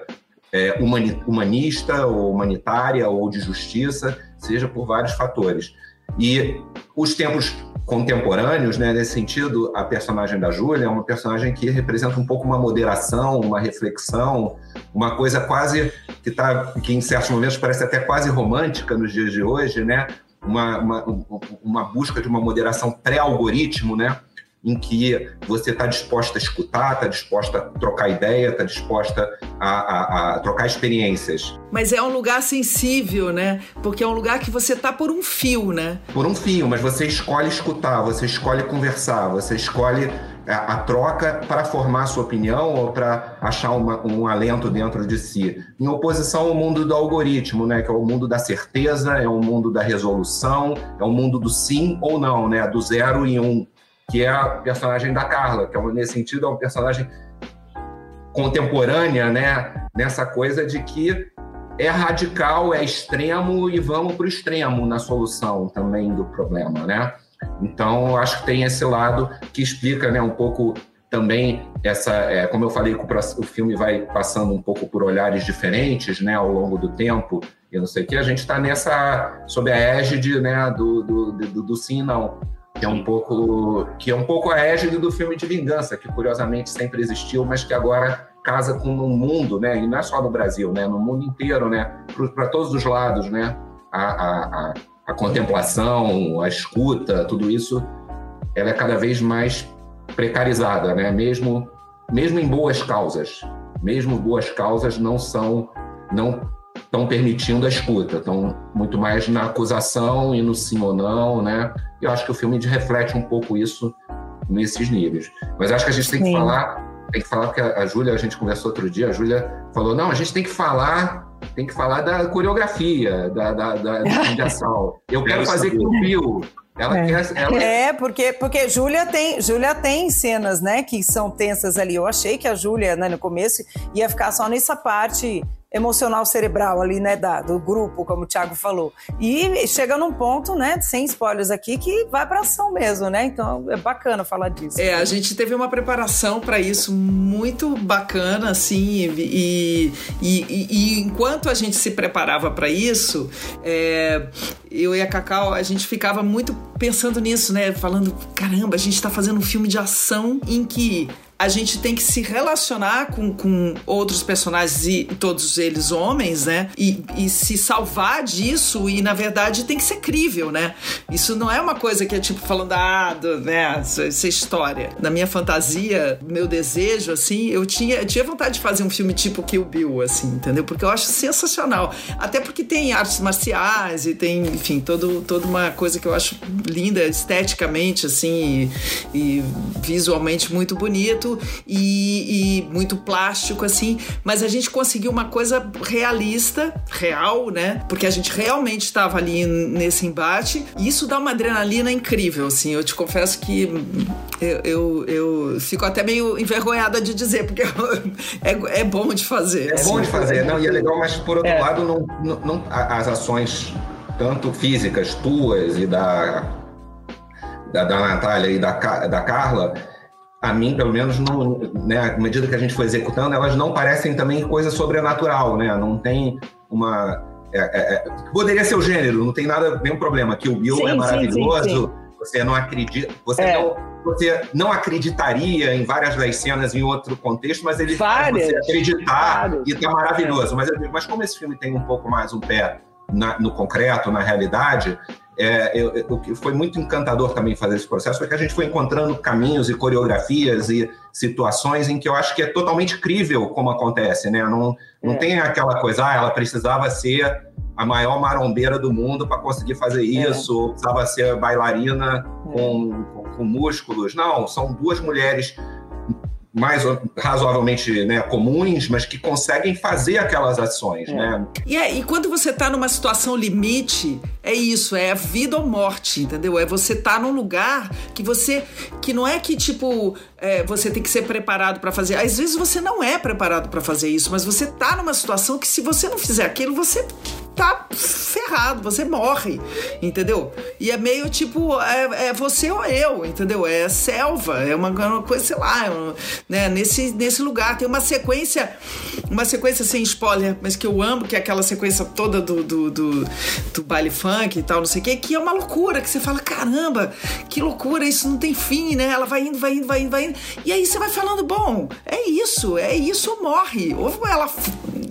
é, humanista ou humanitária ou de justiça, seja por vários fatores. E os tempos contemporâneos, né, nesse sentido, a personagem da Júlia é uma personagem que representa um pouco uma moderação, uma reflexão, uma coisa quase que tá, que em certos momentos parece até quase romântica nos dias de hoje, né? Uma, uma, uma busca de uma moderação pré-algoritmo, né? Em que você está disposta a escutar, está disposta a trocar ideia, está disposta a, a, a, trocar experiências. Mas é um lugar sensível, né? Porque é um lugar que você está por um fio, né? Por um fio, mas você escolhe escutar, você escolhe conversar, você escolhe a, a troca para formar sua opinião ou para achar uma, um alento dentro de si. Em oposição ao mundo do algoritmo, né? Que é o mundo da certeza, é o mundo da resolução, é o mundo do sim ou não, né? Do zero e um que é a personagem da Carla, que é, nesse sentido é uma personagem contemporânea, né? Nessa coisa de que é radical, é extremo e vamos para o extremo na solução também do problema, né? Então, acho que tem esse lado que explica, né, um pouco também essa, é, como eu falei, o filme vai passando um pouco por olhares diferentes, né, ao longo do tempo. E não sei o que a gente está nessa sob a égide, né, do, do, do, do sim não que é um pouco que é um pouco a égide do filme de vingança, que curiosamente sempre existiu, mas que agora casa com um mundo, né? E não é só no Brasil, né? No mundo inteiro, né? Para todos os lados, né? A, a, a, contemplação, a escuta, tudo isso, ela é cada vez mais precarizada, né? Mesmo mesmo em boas causas, mesmo boas causas não são não estão permitindo a escuta, estão muito mais na acusação e no sim ou não, né? Eu acho que o filme reflete um pouco isso nesses níveis. Mas acho que a gente tem que falar, tem que falar porque a Júlia, a gente conversou outro dia, a Júlia falou, não, a gente tem que falar, tem que falar da coreografia, da, da, da, da ação. Eu quero fazer com o Bill. Ela é. quer, ela... é, porque, porque Júlia tem, Júlia tem cenas, né, que são tensas ali. Eu achei que a Júlia, né, no começo, ia ficar só nessa parte emocional cerebral ali, né, da, do grupo, como o Thiago falou. E chega num ponto, né, sem spoilers aqui, que vai para ação mesmo, né? Então é bacana falar disso. É, a gente teve uma preparação para isso muito bacana, assim, e, e, e, e, enquanto a gente se preparava para isso, é, eu e a Cacau, a gente ficava muito pensando nisso, né? Falando, caramba, a gente está fazendo um filme de ação em que a gente tem que se relacionar com, com outros personagens e todos eles homens, né? E, e se salvar disso e, na verdade, tem que ser crível, né? Isso não é uma coisa que é tipo falando, ah, do, né, essa, essa história. Na minha fantasia, meu desejo, assim, eu tinha, eu tinha vontade de fazer um filme tipo Kill Bill, assim, entendeu? Porque eu acho sensacional. Até porque tem artes marciais e tem, enfim, todo, toda uma coisa que eu acho linda esteticamente, assim, e, e visualmente muito bonito e, e, muito plástico, assim. Mas a gente conseguiu uma coisa realista, real, né? Porque a gente realmente estava ali nesse embate. E isso dá uma adrenalina incrível, assim. Eu te confesso que eu, eu, eu fico até meio envergonhada de dizer, porque é, é bom de fazer. É assim. bom de fazer, não, e é legal, mas por outro é. lado, não, não, não, as ações tanto físicas tuas e da, da, da Natália e da, da Carla, a mim, pelo menos, não, né, à medida que a gente foi executando, elas não parecem também coisa sobrenatural, né? Não tem uma. É, é, é poderia ser o gênero, não tem nada, nenhum problema. Que o Bill sim, é maravilhoso, sim, sim, você não acredita. Você, é. não, você não acreditaria em várias das cenas em outro contexto, mas ele várias, faz você acreditar várias. e tá maravilhoso. Mas, eu digo, mas como esse filme tem um pouco mais um pé na, no concreto, na realidade, é, eu, eu, foi muito encantador também fazer esse processo, porque a gente foi encontrando caminhos e coreografias e situações em que eu acho que é totalmente crível como acontece, né? Não, não é. tem aquela coisa, ah, ela precisava ser a maior marombeira do mundo para conseguir fazer é. isso, é. ou precisava ser bailarina é. com, com, com músculos. Não, são duas mulheres mais razoavelmente né, comuns, mas que conseguem fazer aquelas ações, é. né? E, é, e quando você está numa situação limite, é isso, é vida ou morte, entendeu? É você estar tá num lugar que você, que não é que tipo é, você tem que ser preparado para fazer. Às vezes você não é preparado para fazer isso, mas você está numa situação que se você não fizer aquilo, você tá ferrado, você morre, entendeu? E é meio tipo, é, é você ou eu, entendeu? É selva, é uma, uma coisa, sei lá, né? Nesse, nesse lugar tem uma sequência, uma sequência sem spoiler, mas que eu amo, que é aquela sequência toda do, do, do, do baile funk e tal, não sei o que, que é uma loucura, que você fala, caramba, que loucura, isso não tem fim, né? Ela vai indo, vai indo, vai indo, vai indo. E aí você vai falando, bom, é isso, é isso morre. Ou ela,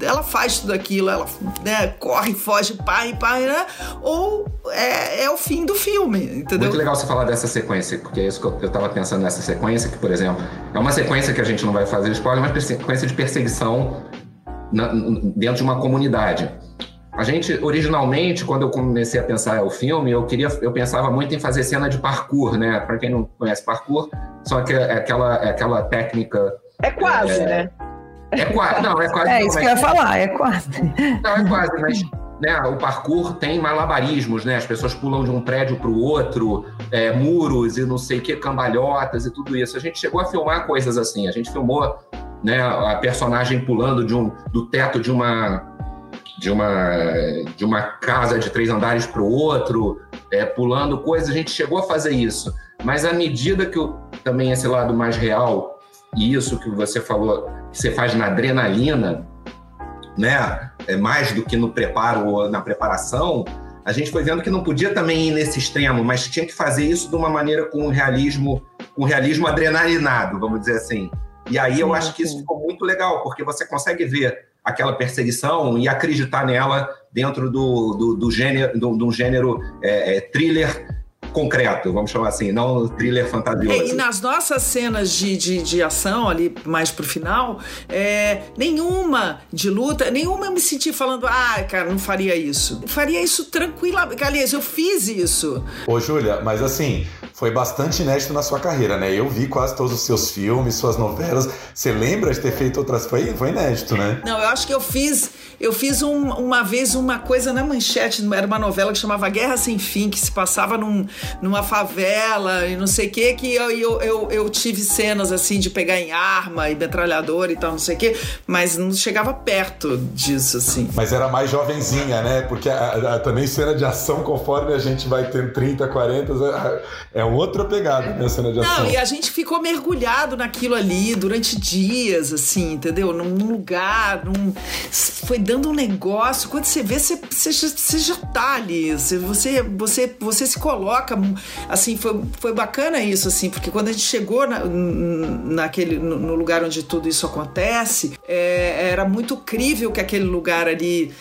ela faz tudo aquilo, ela né, corre foge, pai, pai, né? Ou é, é o fim do filme, entendeu? Muito legal você falar dessa sequência, porque é isso que eu, eu tava pensando nessa sequência, que, por exemplo, é uma sequência que a gente não vai fazer spoiler, mas sequência de perseguição na, dentro de uma comunidade. A gente, originalmente, quando eu comecei a pensar o filme, eu queria, eu pensava muito em fazer cena de parkour, né? Para quem não conhece parkour, só que é aquela, é aquela técnica. É quase, é, né? É quase, não, é quase. É isso que eu ia falar, é quase. Não, é quase, mas né, o parkour tem malabarismos, né? As pessoas pulam de um prédio para o outro, é, muros e não sei o que, cambalhotas e tudo isso. A gente chegou a filmar coisas assim. A gente filmou né, a personagem pulando de um, do teto de uma de uma de uma casa de três andares para o outro, é, pulando coisas. A gente chegou a fazer isso. Mas à medida que eu, também esse lado mais real e isso que você falou, que você faz na adrenalina, né? É mais do que no preparo ou na preparação, a gente foi vendo que não podia também ir nesse extremo, mas tinha que fazer isso de uma maneira com realismo, com realismo adrenalinado, vamos dizer assim. E aí eu acho que isso ficou muito legal, porque você consegue ver aquela perseguição e acreditar nela dentro do, do, do gênero, do, do gênero é, é, thriller concreto, vamos chamar assim, não thriller fantasioso. É, e nas nossas cenas de, de, de, ação, ali mais pro final, é, nenhuma de luta, nenhuma eu me senti falando, ah, cara, não faria isso. Faria isso tranquilamente. Aliás, eu fiz isso. Ô, Júlia, mas assim, foi bastante inédito na sua carreira, né? Eu vi quase todos os seus filmes, suas novelas. Você lembra de ter feito outras? Foi, foi inédito, né? Não, eu acho que eu fiz. Eu fiz um, uma vez uma coisa na manchete, era uma novela que chamava Guerra Sem Fim, que se passava num, numa favela e não sei o que, que eu, eu, eu, eu, tive cenas assim de pegar em arma e metralhadora e tal, não sei o que, mas não chegava perto disso, assim. Mas era mais jovenzinha, né? Porque a, a, também cena de ação, conforme a gente vai tendo 30, 40, é, é outra pegada, né? Cena de ação. Não, e a gente ficou mergulhado naquilo ali durante dias, assim, entendeu? Num lugar, num... foi dando um negócio. Quando você vê, você, você, já, você já tá ali. Você, você, você, você se coloca. Assim, foi, foi bacana isso, assim, porque quando a gente chegou na, naquele, no, no lugar onde tudo isso acontece, é, era muito crível que aquele lugar ali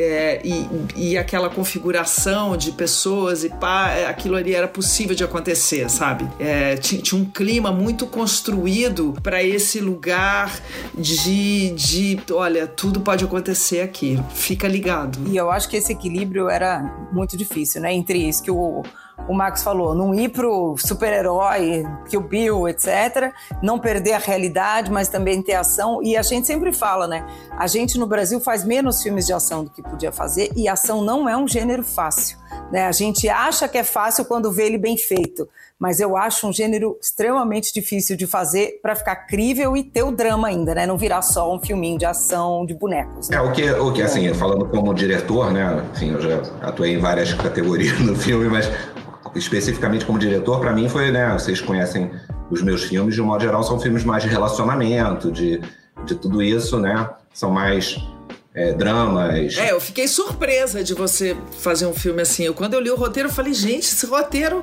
é, e, e, aquela configuração de pessoas e pá, é, aquilo ali era possível de acontecer, sabe? É, tinha, tinha, um clima muito construído para esse lugar de, de, olha, tudo pode acontecer aqui, fica ligado. E eu acho que esse equilíbrio era muito difícil, né? Entre isso que o o Max falou, não ir pro super-herói, o Bill, etc. Não perder a realidade, mas também ter ação. E a gente sempre fala, né? A gente no Brasil faz menos filmes de ação do que podia fazer e ação não é um gênero fácil. Né? A gente acha que é fácil quando vê ele bem feito, mas eu acho um gênero extremamente difícil de fazer para ficar crível e ter o drama ainda, né? Não virar só um filminho de ação de bonecos. Né? É o que, o que assim, falando como diretor, né? Enfim, eu já atuei em várias categorias no filme, mas especificamente como diretor, para mim foi, né? Vocês conhecem os meus filmes, de um modo geral, são filmes mais de relacionamento, de, de tudo isso, né? São mais é, dramas. É, eu fiquei surpresa de você fazer um filme assim. Eu, quando eu li o roteiro, eu falei, gente, esse roteiro.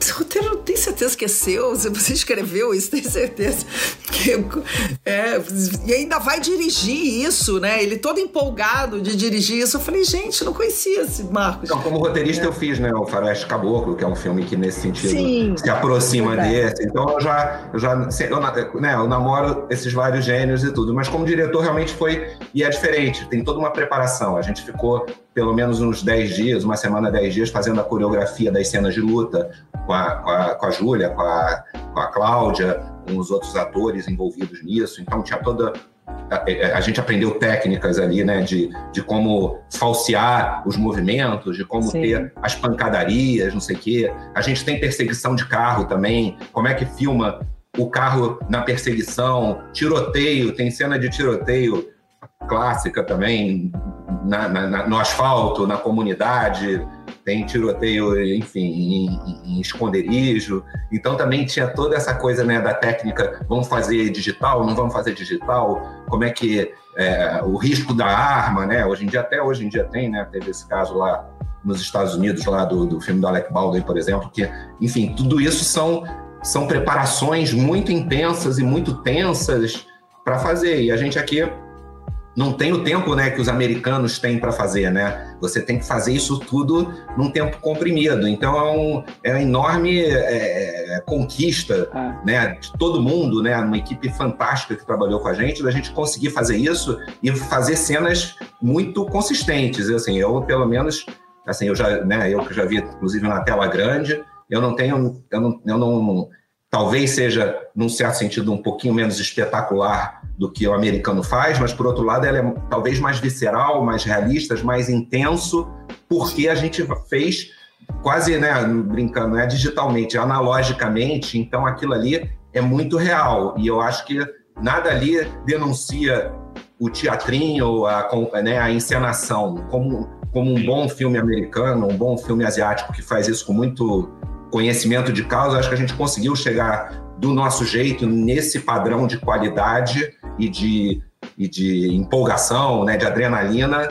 Esse roteiro tem certeza que é seu? Você escreveu isso, tem certeza. Que, é, e ainda vai dirigir isso, né? Ele todo empolgado de dirigir isso. Eu falei, gente, não conhecia esse Marcos. Então, como roteirista, é. eu fiz, né? O Faroeste Caboclo, que é um filme que nesse sentido Sim, se aproxima desse. Então eu já. Eu já eu, né, eu namoro esses vários gênios e tudo. Mas como diretor, realmente foi. E é diferente gente tem toda uma preparação. A gente ficou pelo menos uns 10 dias, uma semana, 10 dias, fazendo a coreografia das cenas de luta com a, com a, com a Júlia, com a, com a Cláudia, com os outros atores envolvidos nisso. Então tinha toda. A, a, gente aprendeu técnicas ali, né, de, de como falsear os movimentos, de como Sim. ter as pancadarias, não sei o quê. A gente tem perseguição de carro também, como é que filma o carro na perseguição, tiroteio, tem cena de tiroteio clássica também, na, na, no asfalto, na comunidade, tem tiroteio, enfim, em, em, esconderijo. Então também tinha toda essa coisa né, da técnica, vamos fazer digital, não vamos fazer digital, como é que é, o risco da arma, né? Hoje em dia, até hoje em dia tem, né? Teve esse caso lá nos Estados Unidos, lá do, do filme do Alec Baldwin, por exemplo, que, enfim, tudo isso são, são preparações muito intensas e muito tensas para fazer. E a gente aqui não tem o tempo né, que os americanos têm para fazer, né? Você tem que fazer isso tudo num tempo comprimido. Então é, um, é uma enorme é, é conquista ah. né, de todo mundo, né? Uma equipe fantástica que trabalhou com a gente, da gente conseguir fazer isso e fazer cenas muito consistentes. Assim, eu pelo menos, assim, eu já, né, eu que já vi inclusive na tela grande, eu não tenho, eu não, eu não talvez seja num certo sentido um pouquinho menos espetacular do que o americano faz, mas por outro lado ela é talvez mais visceral, mais realista, mais intenso, porque a gente fez quase, né, brincando, né, digitalmente, analogicamente, então aquilo ali é muito real. E eu acho que nada ali denuncia o teatrinho, a, né, a encenação, como, como um bom filme americano, um bom filme asiático que faz isso com muito conhecimento de causa, acho que a gente conseguiu chegar do nosso jeito nesse padrão de qualidade e de, e de empolgação, né, de adrenalina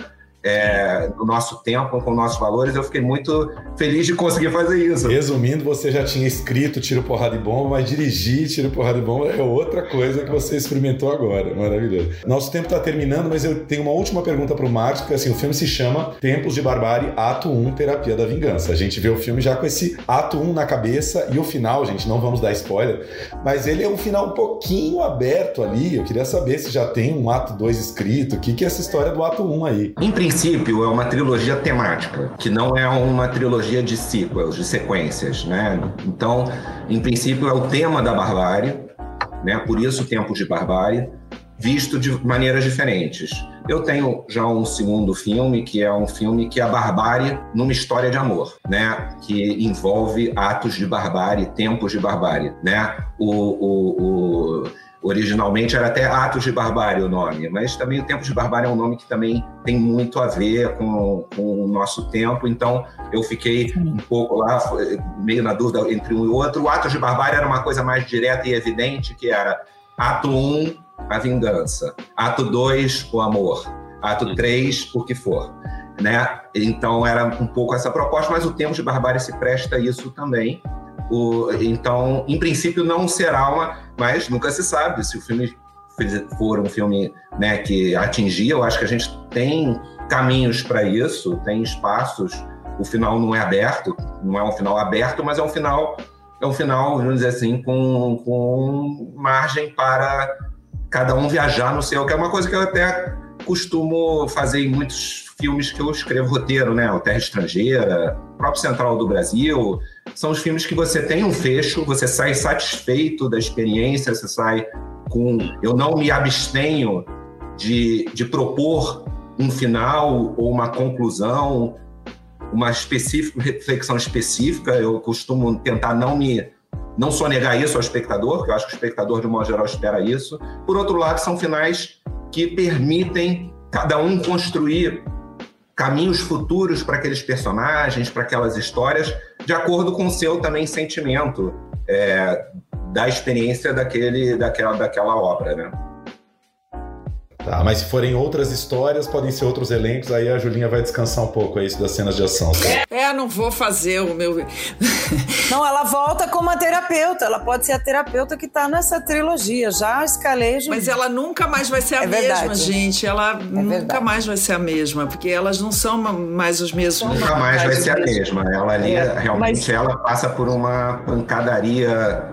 é, no nosso tempo, com nossos valores, eu fiquei muito feliz de conseguir fazer isso. Resumindo, você já tinha escrito Tiro, Porrada e Bomba, mas dirigir Tiro, Porrada e Bomba é outra coisa que você experimentou agora. Maravilhoso. Nosso tempo está terminando, mas eu tenho uma última pergunta para o Marcos, porque assim, o filme se chama Tempos de Barbárie, Ato 1, Terapia da Vingança. A gente vê o filme já com esse Ato 1 na cabeça e o final, gente, não vamos dar spoiler, mas ele é um final um pouquinho aberto ali. Eu queria saber se já tem um Ato 2 escrito, o que, que é essa história do Ato 1 aí? Em princípio, é uma trilogia temática, que não é uma trilogia de sequels, de sequências, né? Então, em princípio, é o tema da barbárie, né? Por isso, Tempos de Barbárie, visto de maneiras diferentes. Eu tenho já um segundo filme, que é um filme que é a barbárie numa história de amor, né? Que envolve atos de barbárie, tempos de barbárie, né? o, o, o Originalmente era até Atos de Barbárie o nome, mas também o Tempo de Barbárie é um nome que também tem muito a ver com, com o nosso tempo, então eu fiquei um pouco lá, meio na dúvida entre um e outro. O Atos de Barbárie era uma coisa mais direta e evidente, que era Ato 1, a vingança. Ato 2, o amor. ato 3, o que for. Né? Então era um pouco essa proposta, mas o Tempo de Barbárie se presta a isso também. O, então, em princípio, não será uma, mas nunca se sabe se o filme for um filme né, que atingir. Eu acho que a gente tem caminhos para isso, tem espaços. O final não é aberto, não é um final aberto, mas é um final, é um final, vamos dizer assim, com, com margem para cada um viajar no seu, que é uma coisa que eu até costumo fazer em muitos filmes que eu escrevo roteiro, né? O Terra Estrangeira, próprio Central do Brasil. São os filmes que você tem um fecho, você sai satisfeito da experiência, você sai com. Eu não me abstenho de, de propor um final ou uma conclusão, uma específica, reflexão específica. Eu costumo tentar não me não sonegar isso ao espectador, que eu acho que o espectador, de modo geral, espera isso. Por outro lado, são finais que permitem cada um construir caminhos futuros para aqueles personagens, para aquelas histórias, de acordo com o seu também sentimento é, da experiência daquele, daquela, daquela obra, né? Tá, mas se forem outras histórias, podem ser outros elencos, aí a Julinha vai descansar um pouco aí das cenas de ação. Sabe? É, não vou fazer o meu. não, ela volta como a terapeuta. Ela pode ser a terapeuta que tá nessa trilogia. Já escalei. Mas ela nunca mais vai ser a é mesma, verdade. gente. Ela é nunca verdade. mais vai ser a mesma, porque elas não são mais os mesmos. Nunca mais vai ser a mesma. Ela ali, é, realmente, mas... ela passa por uma pancadaria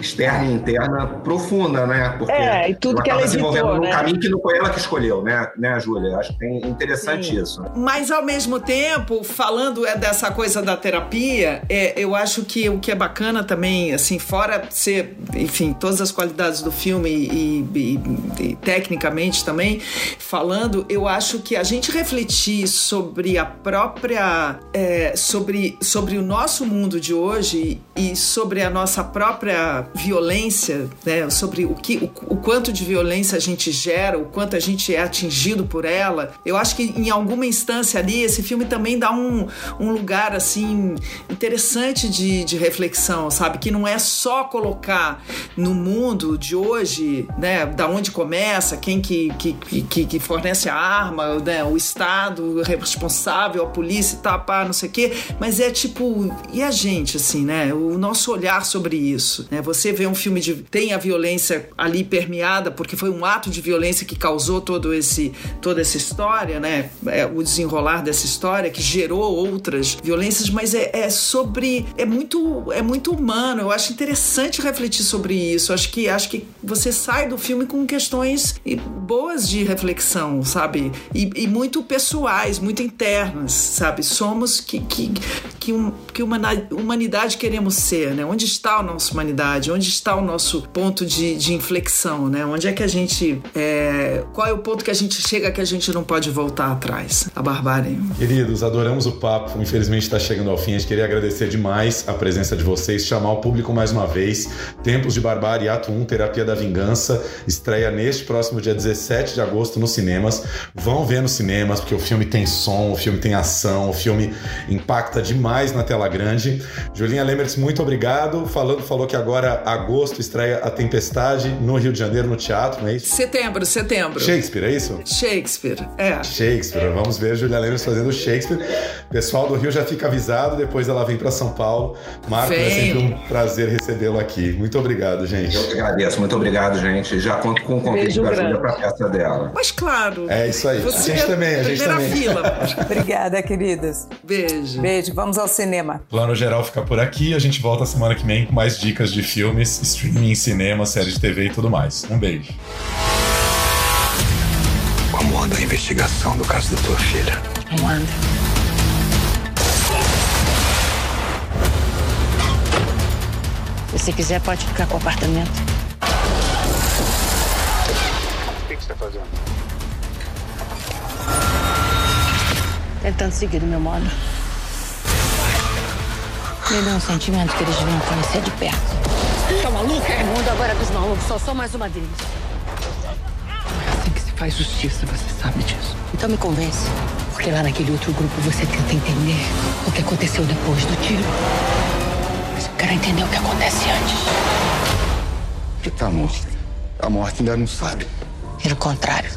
externa e interna profunda, né? Porque é, e tudo ela que ela desenvolvendo né? um caminho que não foi ela que escolheu, né, né Júlia? Acho que tem interessante Sim. isso. Mas ao mesmo tempo, falando é dessa coisa da terapia, é, eu acho que o que é bacana também, assim, fora ser, enfim, todas as qualidades do filme e, e, e tecnicamente também falando, eu acho que a gente refletir sobre a própria, é, sobre, sobre o nosso mundo de hoje e sobre a nossa própria violência, né, sobre o, que, o, o, quanto de violência a gente gera, o quanto a gente é atingido por ela. Eu acho que em alguma instância ali, esse filme também dá um, um lugar assim interessante de, de reflexão, sabe? Que não é só colocar no mundo de hoje, né, da onde começa, quem que, que, que, que fornece a arma, né, o Estado responsável, a polícia tal, pá, não sei o quê, mas é tipo, e a gente, assim, né? O nosso olhar sobre isso, né? Você você vê um filme de tem a violência ali permeada porque foi um ato de violência que causou todo esse toda essa história, né? É, o desenrolar dessa história que gerou outras violências, mas é, é, sobre é muito é muito humano. Eu acho interessante refletir sobre isso. Acho que acho que você sai do filme com questões boas de reflexão, sabe? E, e muito pessoais, muito internas, sabe? Somos que que que, um, que humanidade queremos ser, né? Onde está a nossa humanidade? Onde está o nosso ponto de, de inflexão, né? Onde é que a gente. É... Qual é o ponto que a gente chega que a gente não pode voltar atrás? A barbárie. Queridos, adoramos o papo. Infelizmente está chegando ao fim. A gente queria agradecer demais a presença de vocês, chamar o público mais uma vez. Tempos de Barbárie, Ato 1, Terapia da Vingança, estreia neste próximo dia 17 de agosto nos cinemas. Vão ver nos cinemas, porque o filme tem som, o filme tem ação, o filme impacta demais na tela grande. Julinha Lemers, muito obrigado. Falando, falou que agora agosto estreia A Tempestade no Rio de Janeiro, no teatro, não é isso? Setembro, setembro. Shakespeare, é isso? Shakespeare, é. Shakespeare, vamos ver Julia Lemos fazendo Shakespeare. Pessoal do Rio já fica avisado, depois ela vem para São Paulo. Marco, vem. é sempre um prazer recebê-lo aqui. Muito obrigado, gente. Eu que agradeço, muito obrigado, gente. Já conto com o convite da Júlia para a festa dela. Mas claro. É isso aí. Você a gente é também, a gente também. Fila. Obrigada, queridos. Beijo. Beijo, vamos ao cinema. Plano geral fica por aqui. A gente volta semana que vem com mais dicas de filme filmes, streaming, cinema, série de TV e tudo mais. Um beijo. Como anda a investigação do caso da tua filha? Não anda. Se você quiser, pode ficar com o apartamento. O que, você está fazendo? Tentando seguir o meu modo. Me dá um sentimento que eles venham conhecer de perto. Tá maluca? O mundo agora é dos malucos, só sou mais uma deles. É assim que se faz justiça, você sabe disso. Então me convence. Porque lá naquele outro grupo você tenta entender o que aconteceu depois do tiro. Mas eu quero entender o que acontece antes. Que tá morto. A morte ainda não sabe. Pelo contrário.